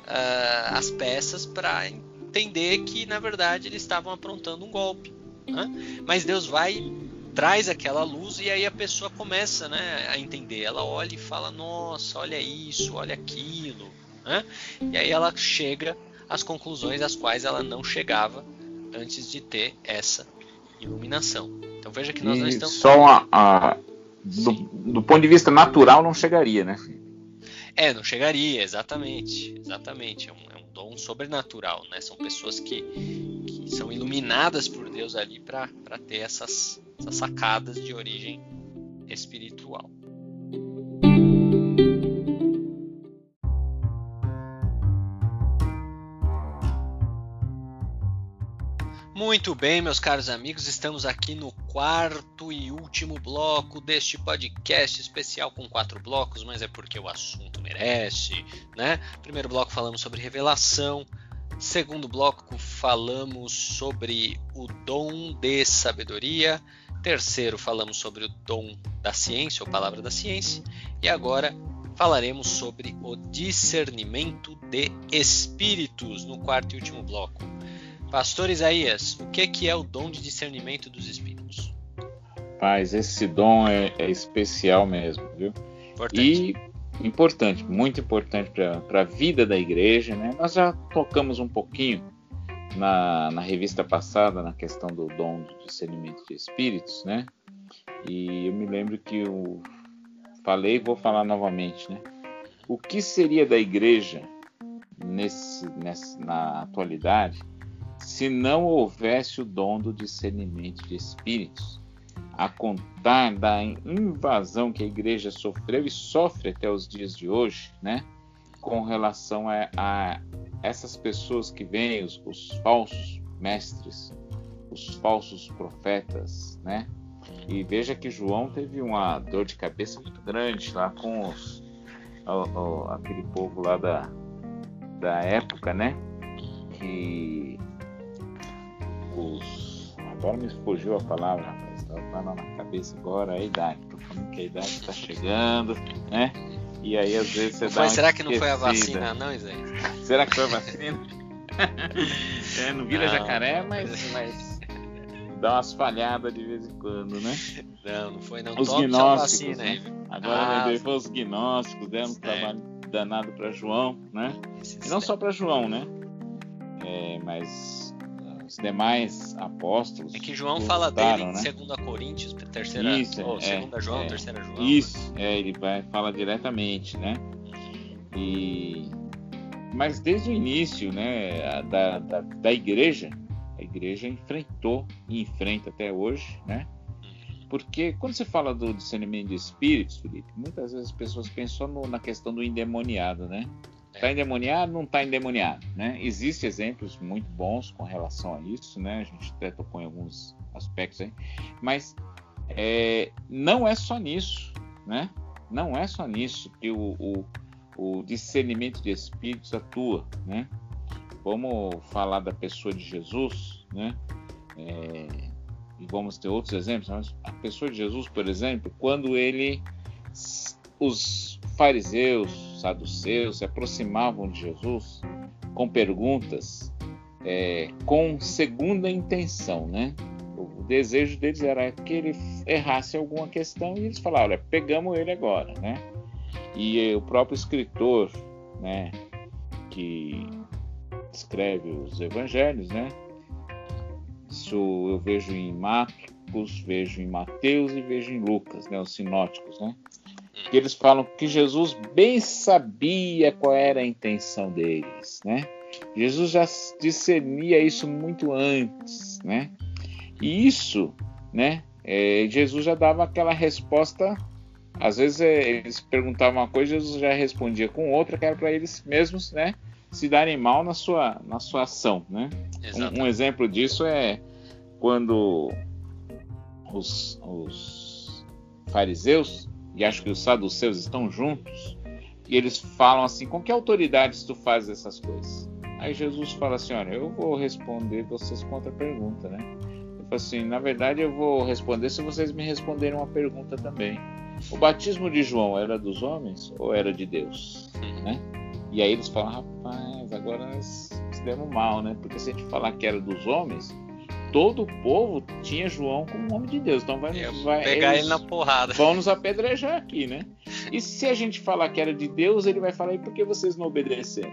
uh, as peças para entender que, na verdade, eles estavam aprontando um golpe. Né? Mas Deus vai traz aquela luz e aí a pessoa começa né, a entender. Ela olha e fala: Nossa, olha isso, olha aquilo. Né? E aí ela chega às conclusões às quais ela não chegava antes de ter essa iluminação. Então veja que nós e não estamos. Só a, a do, do, ponto de vista natural não chegaria, né? É, não chegaria, exatamente. Exatamente. É um dom sobrenatural, né? São pessoas que, que são iluminadas por Deus ali para ter essas, essas sacadas de origem espiritual. Muito bem, meus caros amigos, estamos aqui no quarto e último bloco deste podcast especial com quatro blocos, mas é porque o assunto merece, né? Primeiro bloco falamos sobre revelação, Segundo bloco, falamos sobre o dom de sabedoria. Terceiro, falamos sobre o dom da ciência, ou palavra da ciência. E agora falaremos sobre o discernimento de espíritos no quarto e último bloco. Pastor Isaías, o que é o dom de discernimento dos espíritos? Paz, esse dom é, é especial mesmo, viu? Importante. E importante, muito importante para a vida da igreja, né? Nós já tocamos um pouquinho na, na revista passada na questão do dom de discernimento de espíritos, né? E eu me lembro que eu falei vou falar novamente, né? O que seria da igreja nesse, nessa, na atualidade se não houvesse o dom do discernimento de espíritos? A contar da invasão que a igreja sofreu e sofre até os dias de hoje, né? Com relação a, a essas pessoas que vêm, os, os falsos mestres, os falsos profetas, né? E veja que João teve uma dor de cabeça muito grande lá com os, o, o, aquele povo lá da, da época, né? Que os. Agora me fugiu a palavra, rapaz. Estava na cabeça agora a idade. Tô falando que a idade está chegando, né? E aí às vezes você não dá foi, Será que não foi a vacina, não, Isaías? Será que foi a vacina? é, não vira não, jacaré, mas, mas dá umas falhadas de vez em quando, né? Não, não foi não. Os Tome gnósticos, né? Agora ah, foi os gnósticos, deram um trabalho danado para João, né? E não só para João, né? É, mas os demais apóstolos. É que João fala dele em 2 né? Coríntios, terceira, isso, oh, é, segunda João, é, terceira João. Isso, né? é, ele vai fala diretamente, né? E mas desde o início, né, da, da, da igreja, a igreja enfrentou e enfrenta até hoje, né? Porque quando você fala do discernimento de espíritos, Felipe, muitas vezes as pessoas pensam no, na questão do endemoniado, né? Está endemoniado, não está endemoniado, né? Existem exemplos muito bons com relação a isso, né? A gente até tocou em alguns aspectos aí, mas é, não é só nisso, né? Não é só nisso que o, o, o discernimento de espíritos atua, né? Vamos falar da pessoa de Jesus, né? É, e vamos ter outros exemplos. Mas a pessoa de Jesus, por exemplo, quando ele os fariseus, saduceus se aproximavam de Jesus com perguntas é, com segunda intenção, né? O desejo deles era que ele errasse alguma questão e eles falaram: olha, pegamos ele agora, né? E o próprio escritor, né, que escreve os evangelhos, né? Isso eu vejo em Marcos, vejo em Mateus e vejo em Lucas, né, os sinóticos, né? Que eles falam que Jesus bem sabia qual era a intenção deles, né? Jesus já discernia isso muito antes, né? E isso, né? É, Jesus já dava aquela resposta. Às vezes é, eles perguntavam uma coisa, Jesus já respondia com outra, que era para eles mesmos, né? Se darem mal na sua, na sua ação, né? Um, um, exemplo disso é quando os, os fariseus e acho que os saduceus estão juntos, e eles falam assim: com que autoridade tu fazes essas coisas? Aí Jesus fala assim: olha, eu vou responder vocês com outra pergunta, né? Eu falo assim: na verdade, eu vou responder se vocês me responderem uma pergunta também. O batismo de João era dos homens ou era de Deus? Né? E aí eles falam: rapaz, agora nós demos mal, né? Porque se a gente falar que era dos homens, todo o povo tinha João como homem de Deus. Então vai, vai pegar ele na porrada. Vão nos apedrejar aqui, né? E se a gente falar que era de Deus, ele vai falar: e por que vocês não obedeceram?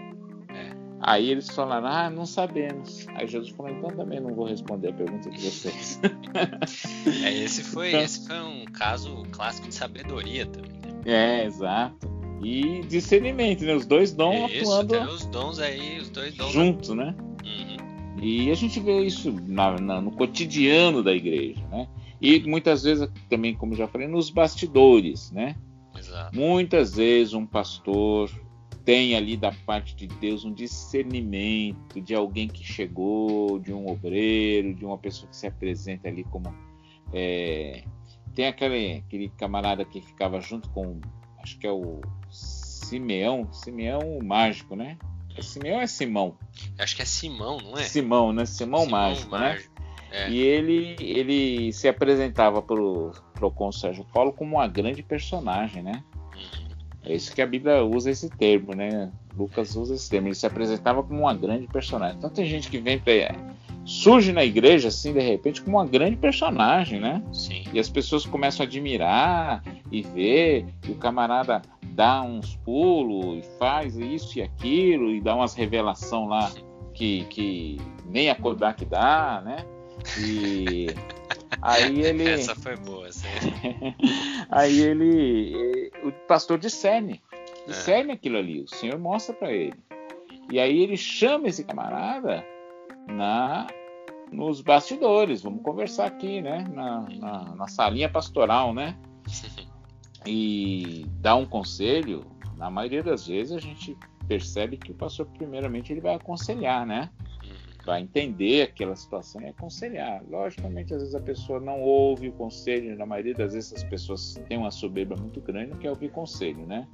É. Aí eles falaram: ah, não sabemos. Aí Jesus falou: então também não vou responder a pergunta de vocês. é, esse, foi, então, esse foi um caso clássico de sabedoria também. Né? É, exato. E discernimento, né? Os dois dons Isso, atuando. Os dons aí, os dois dons. Juntos, né? E a gente vê isso na, na, no cotidiano da igreja, né? E muitas vezes, também, como já falei, nos bastidores, né? Exato. Muitas vezes um pastor tem ali da parte de Deus um discernimento de alguém que chegou, de um obreiro, de uma pessoa que se apresenta ali como. É... Tem aquele, aquele camarada que ficava junto com, acho que é o Simeão, Simeão mágico, né? É Simeão é Simão? Acho que é Simão, não é? Simão, né? Simão, Simão Mágico, Mágico, né? É. E ele, ele se apresentava para o Procon Sérgio Paulo como uma grande personagem, né? Uhum. É isso que a Bíblia usa esse termo, né? Lucas usa esse termo. Ele se apresentava como uma grande personagem. Então tem gente que vem pra, surge na igreja assim de repente como uma grande personagem, né? Sim. E as pessoas começam a admirar e ver e o camarada dá uns pulos e faz isso e aquilo e dá umas revelação lá que, que nem a Kodak dá, né? E aí ele. Essa foi boa, sim. aí ele. O pastor discerne. Discerne é. aquilo ali. O Senhor mostra para ele. E aí ele chama esse camarada na nos bastidores. Vamos conversar aqui, né? Na, na, na salinha pastoral, né? E dá um conselho. Na maioria das vezes a gente percebe que o pastor, primeiramente, ele vai aconselhar, né? para entender aquela situação e aconselhar. Logicamente, às vezes a pessoa não ouve o conselho, na maioria das vezes as pessoas têm uma soberba muito grande, não quer ouvir conselho, né?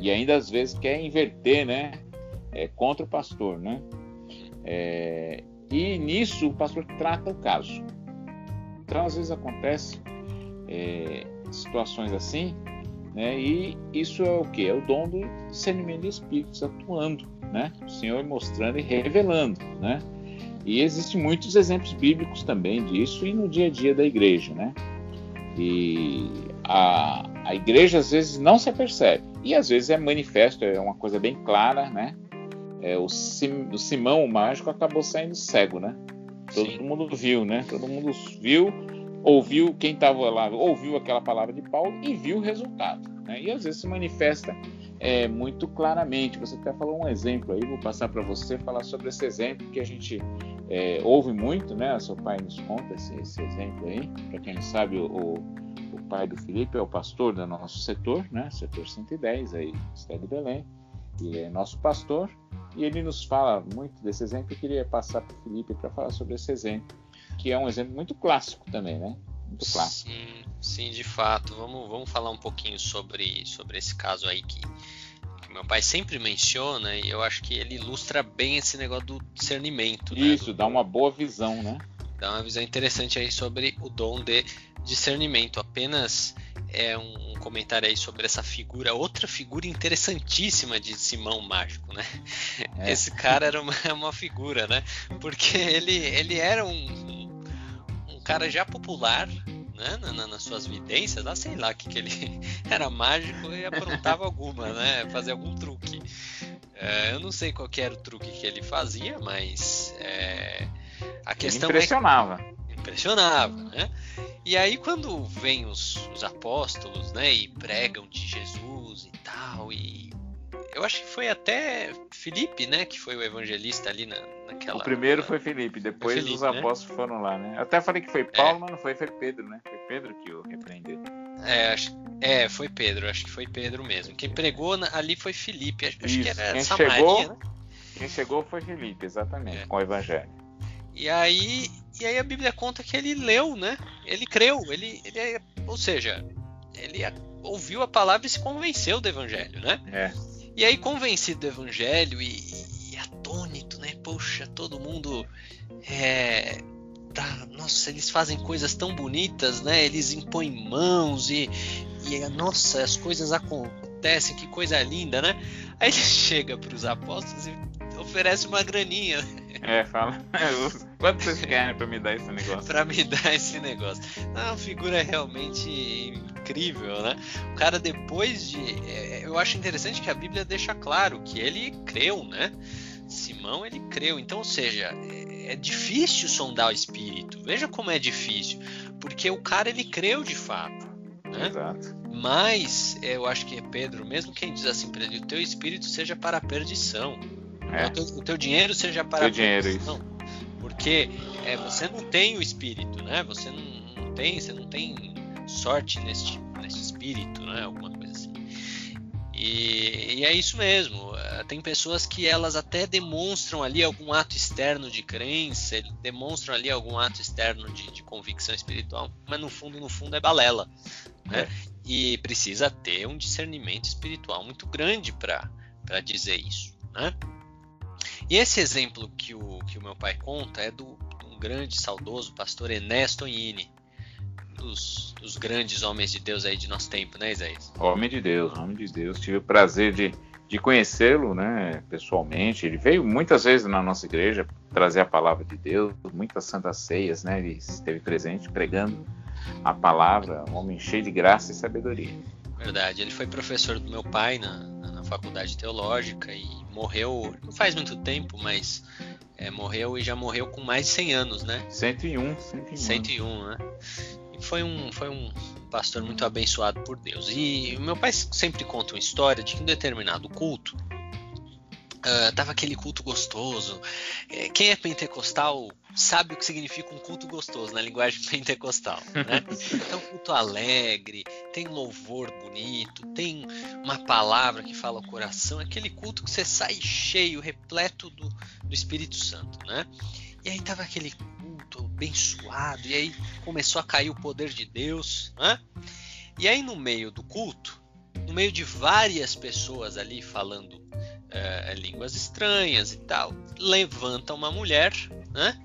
E ainda às vezes quer inverter, né? É, contra o pastor, né? É, e nisso o pastor trata o caso. Então, às vezes acontece é, situações assim, né? E isso é o que? É o dom do discernimento de espíritos atuando, né? O Senhor mostrando e revelando, né? E existem muitos exemplos bíblicos também disso e no dia a dia da igreja, né? E a, a igreja às vezes não se percebe e às vezes é manifesto, é uma coisa bem clara, né? É, o, Sim, o Simão, o mágico, acabou saindo cego, né? Todo Sim. mundo viu, né? Todo mundo viu, ouviu quem estava lá, ouviu aquela palavra de Paulo e viu o resultado. Né? E às vezes se manifesta é, muito claramente. Você até falou um exemplo aí, vou passar para você falar sobre esse exemplo que a gente é, ouve muito, né? Seu pai nos conta esse, esse exemplo aí. Para quem não sabe, o, o pai do Felipe é o pastor do nosso setor, né? Setor 110 aí, cidade de Belém, e é nosso pastor. E ele nos fala muito desse exemplo. Eu queria passar para o Felipe para falar sobre esse exemplo, que é um exemplo muito clássico também, né? Muito clássico. Sim, sim, de fato. Vamos, vamos falar um pouquinho sobre, sobre esse caso aí que meu pai sempre menciona e eu acho que ele ilustra bem esse negócio do discernimento. Né? Isso, né? dá uma boa visão, né? Dá uma visão interessante aí sobre o dom de discernimento. Apenas é um comentário aí sobre essa figura, outra figura interessantíssima de Simão Mágico, né? É. Esse cara era uma, uma, figura, né? Porque ele, ele era um, um cara já popular, né, na, nas suas vidências, lá sei lá que, que ele era mágico e aprontava alguma, né, fazia algum truque. É, eu não sei qual era o truque que ele fazia, mas é, a questão ele impressionava. É impressionava, né? E aí quando vem os, os apóstolos, né, e pregam de Jesus e tal, e eu acho que foi até Felipe, né, que foi o evangelista ali na, naquela. O primeiro foi Felipe, depois Felipe, os né? apóstolos né? foram lá, né? Eu até falei que foi Paulo, é. mas não foi, foi Pedro, né? Foi Pedro que o repreendeu. É, acho, é, foi Pedro, acho que foi Pedro mesmo. Quem pregou ali foi Felipe, acho, acho que era quem Samaria, chegou, né? Quem chegou foi Felipe, exatamente, é. com o evangelho. E aí, e aí a Bíblia conta que ele leu, né? Ele creu, ele, ele ou seja, ele ouviu a palavra e se convenceu do evangelho, né? É. E aí, convencido do evangelho e, e atônito, né? Poxa, todo mundo. É, tá, nossa, eles fazem coisas tão bonitas, né? Eles impõem mãos e, e nossa, as coisas acontecem, que coisa linda, né? Aí ele chega para os apóstolos e oferece uma graninha. É, fala. Quanto vocês querem para me dar esse negócio? para me dar esse negócio. Não, figura realmente incrível, né? O cara depois de, é, eu acho interessante que a Bíblia deixa claro que ele creu, né? Simão ele creu. Então, ou seja, é, é difícil sondar o espírito. Veja como é difícil, porque o cara ele creu de fato. Né? Exato. Mas eu acho que é Pedro, mesmo quem diz assim para ele, o teu espírito seja para a perdição, é. o, teu, o, teu, dinheiro seja para teu a perdição. Dinheiro, porque é, você não tem o espírito, né? Você não, não tem, você não tem sorte neste, neste espírito, né? Alguma coisa assim. E, e, é isso mesmo. Eh, tem pessoas que elas até demonstram ali algum ato externo de crença, demonstram ali algum ato externo de, de convicção espiritual, mas no fundo, no fundo é balela. Né? É. E precisa ter um discernimento espiritual muito grande para dizer isso. Né? E esse exemplo que o, que o meu pai conta é do, um grande, saudoso pastor Enes Tonini, dos, dos, grandes homens de Deus aí de nosso tempo, né, Isaías? Homem de Deus, homem de Deus. Tive o prazer de, de conhecê-lo, né, pessoalmente. Ele veio muitas vezes na nossa igreja trazer a palavra de Deus, muitas santas ceias, né, ele esteve presente pregando a palavra, um homem cheio de graça e sabedoria. Verdade, ele foi professor do meu pai na, na faculdade teológica e morreu, não faz muito tempo, mas é, morreu e já morreu com mais de 100 anos, né? 101, 101. 101, né? E foi um, foi um pastor muito abençoado por Deus. E meu pai sempre conta uma história de que em determinado culto Uh, tava aquele culto gostoso. É, quem é pentecostal sabe o que significa um culto gostoso na linguagem pentecostal. Né? É um culto alegre, tem louvor bonito, tem uma palavra que fala o coração, aquele culto que você sai cheio, repleto do, do Espírito Santo. Né? E aí tava aquele culto abençoado, e aí começou a cair o poder de Deus. Né? E aí no meio do culto, no meio de várias pessoas ali falando é, línguas estranhas e tal, levanta uma mulher, né?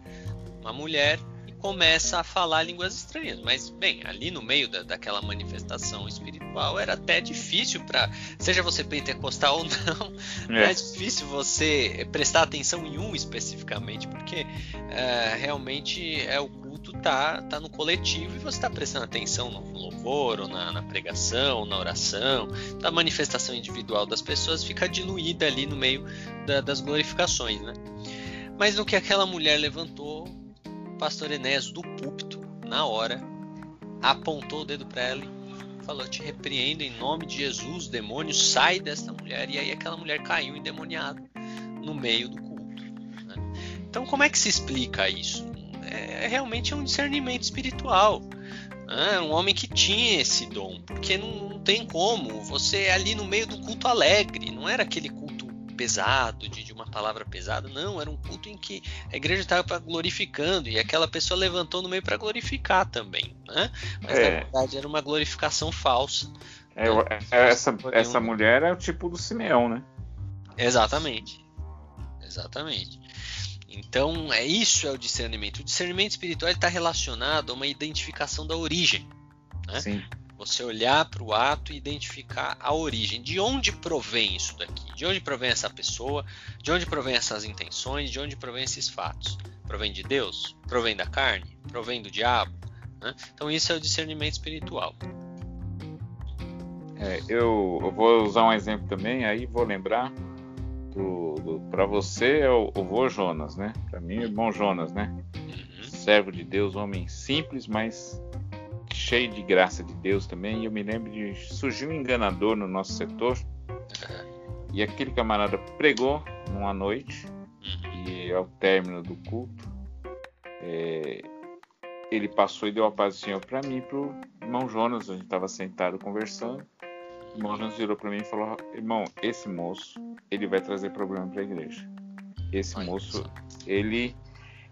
Uma mulher e começa a falar línguas estranhas. Mas, bem, ali no meio da, daquela manifestação espiritual era até difícil para, seja você pentecostal ou não, é. é difícil você prestar atenção em um especificamente, porque é, realmente é o culto tá, tá no coletivo e você está prestando atenção no louvor, ou na, na pregação, ou na oração. A manifestação individual das pessoas fica diluída ali no meio da, das glorificações, né? Mas no que aquela mulher levantou, pastor Enéas do púlpito, na hora, apontou o dedo para ela e falou: Te repreendo em nome de Jesus, demônio, sai desta mulher. E aí aquela mulher caiu endemoniada no meio do culto. Né? Então, como é que se explica isso? é, realmente é um discernimento espiritual. Né? Um homem que tinha esse dom, porque não, não, tem como. Você é ali no meio do culto alegre, não era aquele culto pesado, de, de uma palavra pesada, não, era um culto em que a igreja estava glorificando e aquela pessoa levantou no meio para glorificar também, né? Mas é. na verdade era uma glorificação falsa. É, né? Essa, essa mulher é o tipo do Simeão, né? Exatamente. Exatamente. Então, é isso é o discernimento. O discernimento espiritual está relacionado a uma identificação da origem. Né? Sim. Você olhar para o ato e identificar a origem. De onde provém isso daqui? De onde provém essa pessoa? De onde provém essas intenções? De onde provém esses fatos? Provém de Deus? Provém da carne? Provém do diabo? Né? Então, isso é o discernimento espiritual. É, eu, eu, vou usar um exemplo também, aí vou lembrar para você é o, o vô Jonas, né? Para mim, é irmão Jonas, né? Uhum. Servo de Deus, homem simples, mas cheio de graça de Deus também. E eu me lembro de surgiu um enganador no nosso setor. E aquele camarada pregou numa noite uhum. e ao término do culto, é, ele passou e deu a paz do Senhor para mim, para o irmão Jonas. A gente estava sentado conversando. O irmão Jonas virou para mim e falou: Irmão, esse moço ele vai trazer problema para a igreja. Esse moço, ele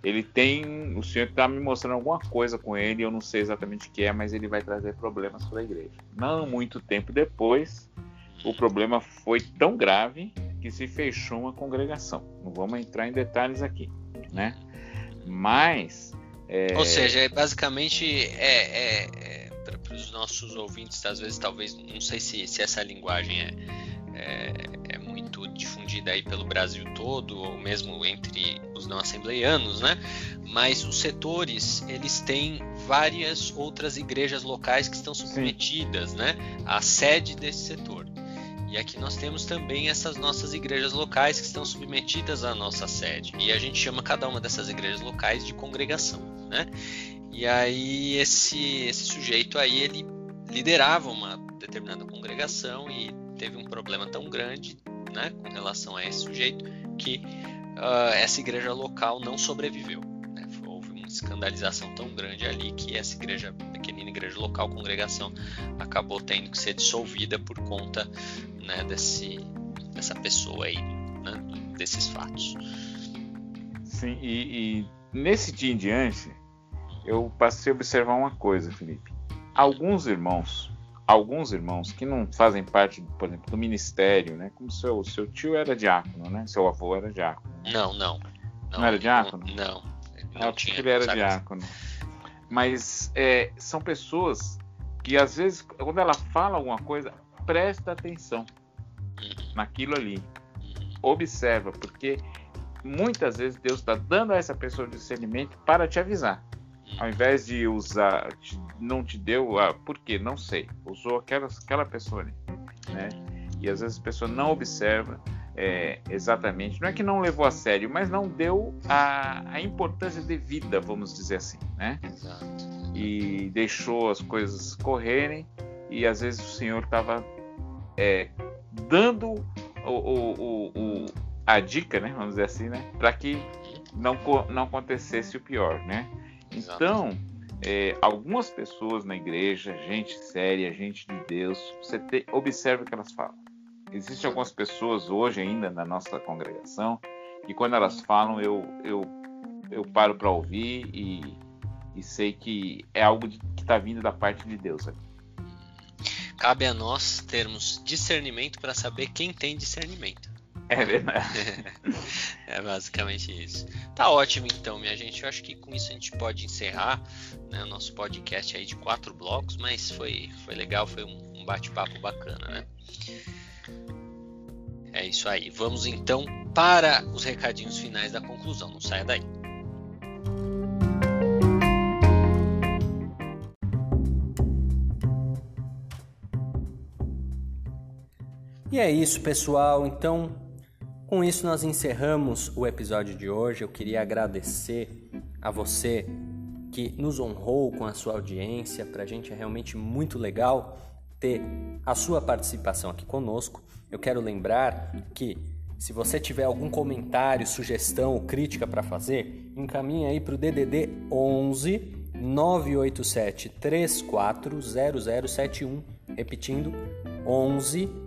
ele tem, o senhor está me mostrando alguma coisa com ele, eu não sei exatamente o que é, mas ele vai trazer problemas para a igreja. Não muito tempo depois, o problema foi tão grave que se fechou uma congregação. Não vamos entrar em detalhes aqui, né? Mas é... Ou seja, basicamente é, é, é para os nossos ouvintes, às vezes, talvez, não sei se, se essa linguagem é, é, é, difundida aí pelo Brasil todo, ou mesmo entre os não assembleianos, né? Mas os setores, eles têm várias outras igrejas locais que estão submetidas, Sim. né? À sede desse setor. E aqui nós temos também essas nossas igrejas locais que estão submetidas à nossa sede. E a gente chama cada uma dessas igrejas locais de congregação, né? E aí esse, esse sujeito aí, ele liderava uma determinada congregação e teve um problema tão grande né, com relação a esse sujeito que uh, essa igreja local não sobreviveu. Né? Houve uma escandalização tão grande ali que essa igreja, pequenina igreja local, congregação, acabou tendo que ser dissolvida por conta né, desse, dessa pessoa aí, né, desses fatos. Sim, e, e nesse dia em diante, eu passei a observar uma coisa, Felipe. Alguns irmãos alguns irmãos que não fazem parte, por exemplo, do ministério, né? Como seu seu tio era diácono, né? Seu avô era diácono. Não, não. Não, não era diácono? Não. Não, tinha, ele era diácono. Mas é, são pessoas que às vezes, quando ela fala alguma coisa, presta atenção uhum. naquilo ali. Uhum. Observa, porque muitas vezes Deus está dando a essa pessoa discernimento para te avisar. Ao invés de usar, não te deu, ah, por quê? Não sei. Usou aquela, aquela pessoa ali. Né? E às vezes a pessoa não observa é, exatamente. Não é que não levou a sério, mas não deu a, a importância devida, vamos dizer assim. Né? Exato. E deixou as coisas correrem e às vezes o Senhor estava é, dando o, o, o, a dica, né, vamos dizer assim, né, para que não, não acontecesse o pior, né? Então, é, algumas pessoas na igreja, gente séria, gente de Deus, você te, observa o que elas falam. Existem algumas pessoas hoje ainda na nossa congregação que quando elas falam eu, eu, eu paro para ouvir e, e sei que é algo de, que está vindo da parte de Deus. Cabe a nós termos discernimento para saber quem tem discernimento. É verdade. é basicamente isso. Tá ótimo então, minha gente. Eu acho que com isso a gente pode encerrar né, o nosso podcast aí de quatro blocos, mas foi, foi legal, foi um, um bate-papo bacana, né? É isso aí. Vamos então para os recadinhos finais da conclusão. Não saia daí. E é isso, pessoal. Então, com isso nós encerramos o episódio de hoje. Eu queria agradecer a você que nos honrou com a sua audiência. Para a gente é realmente muito legal ter a sua participação aqui conosco. Eu quero lembrar que se você tiver algum comentário, sugestão ou crítica para fazer, encaminhe aí para o DDD 11 987 340071, repetindo 11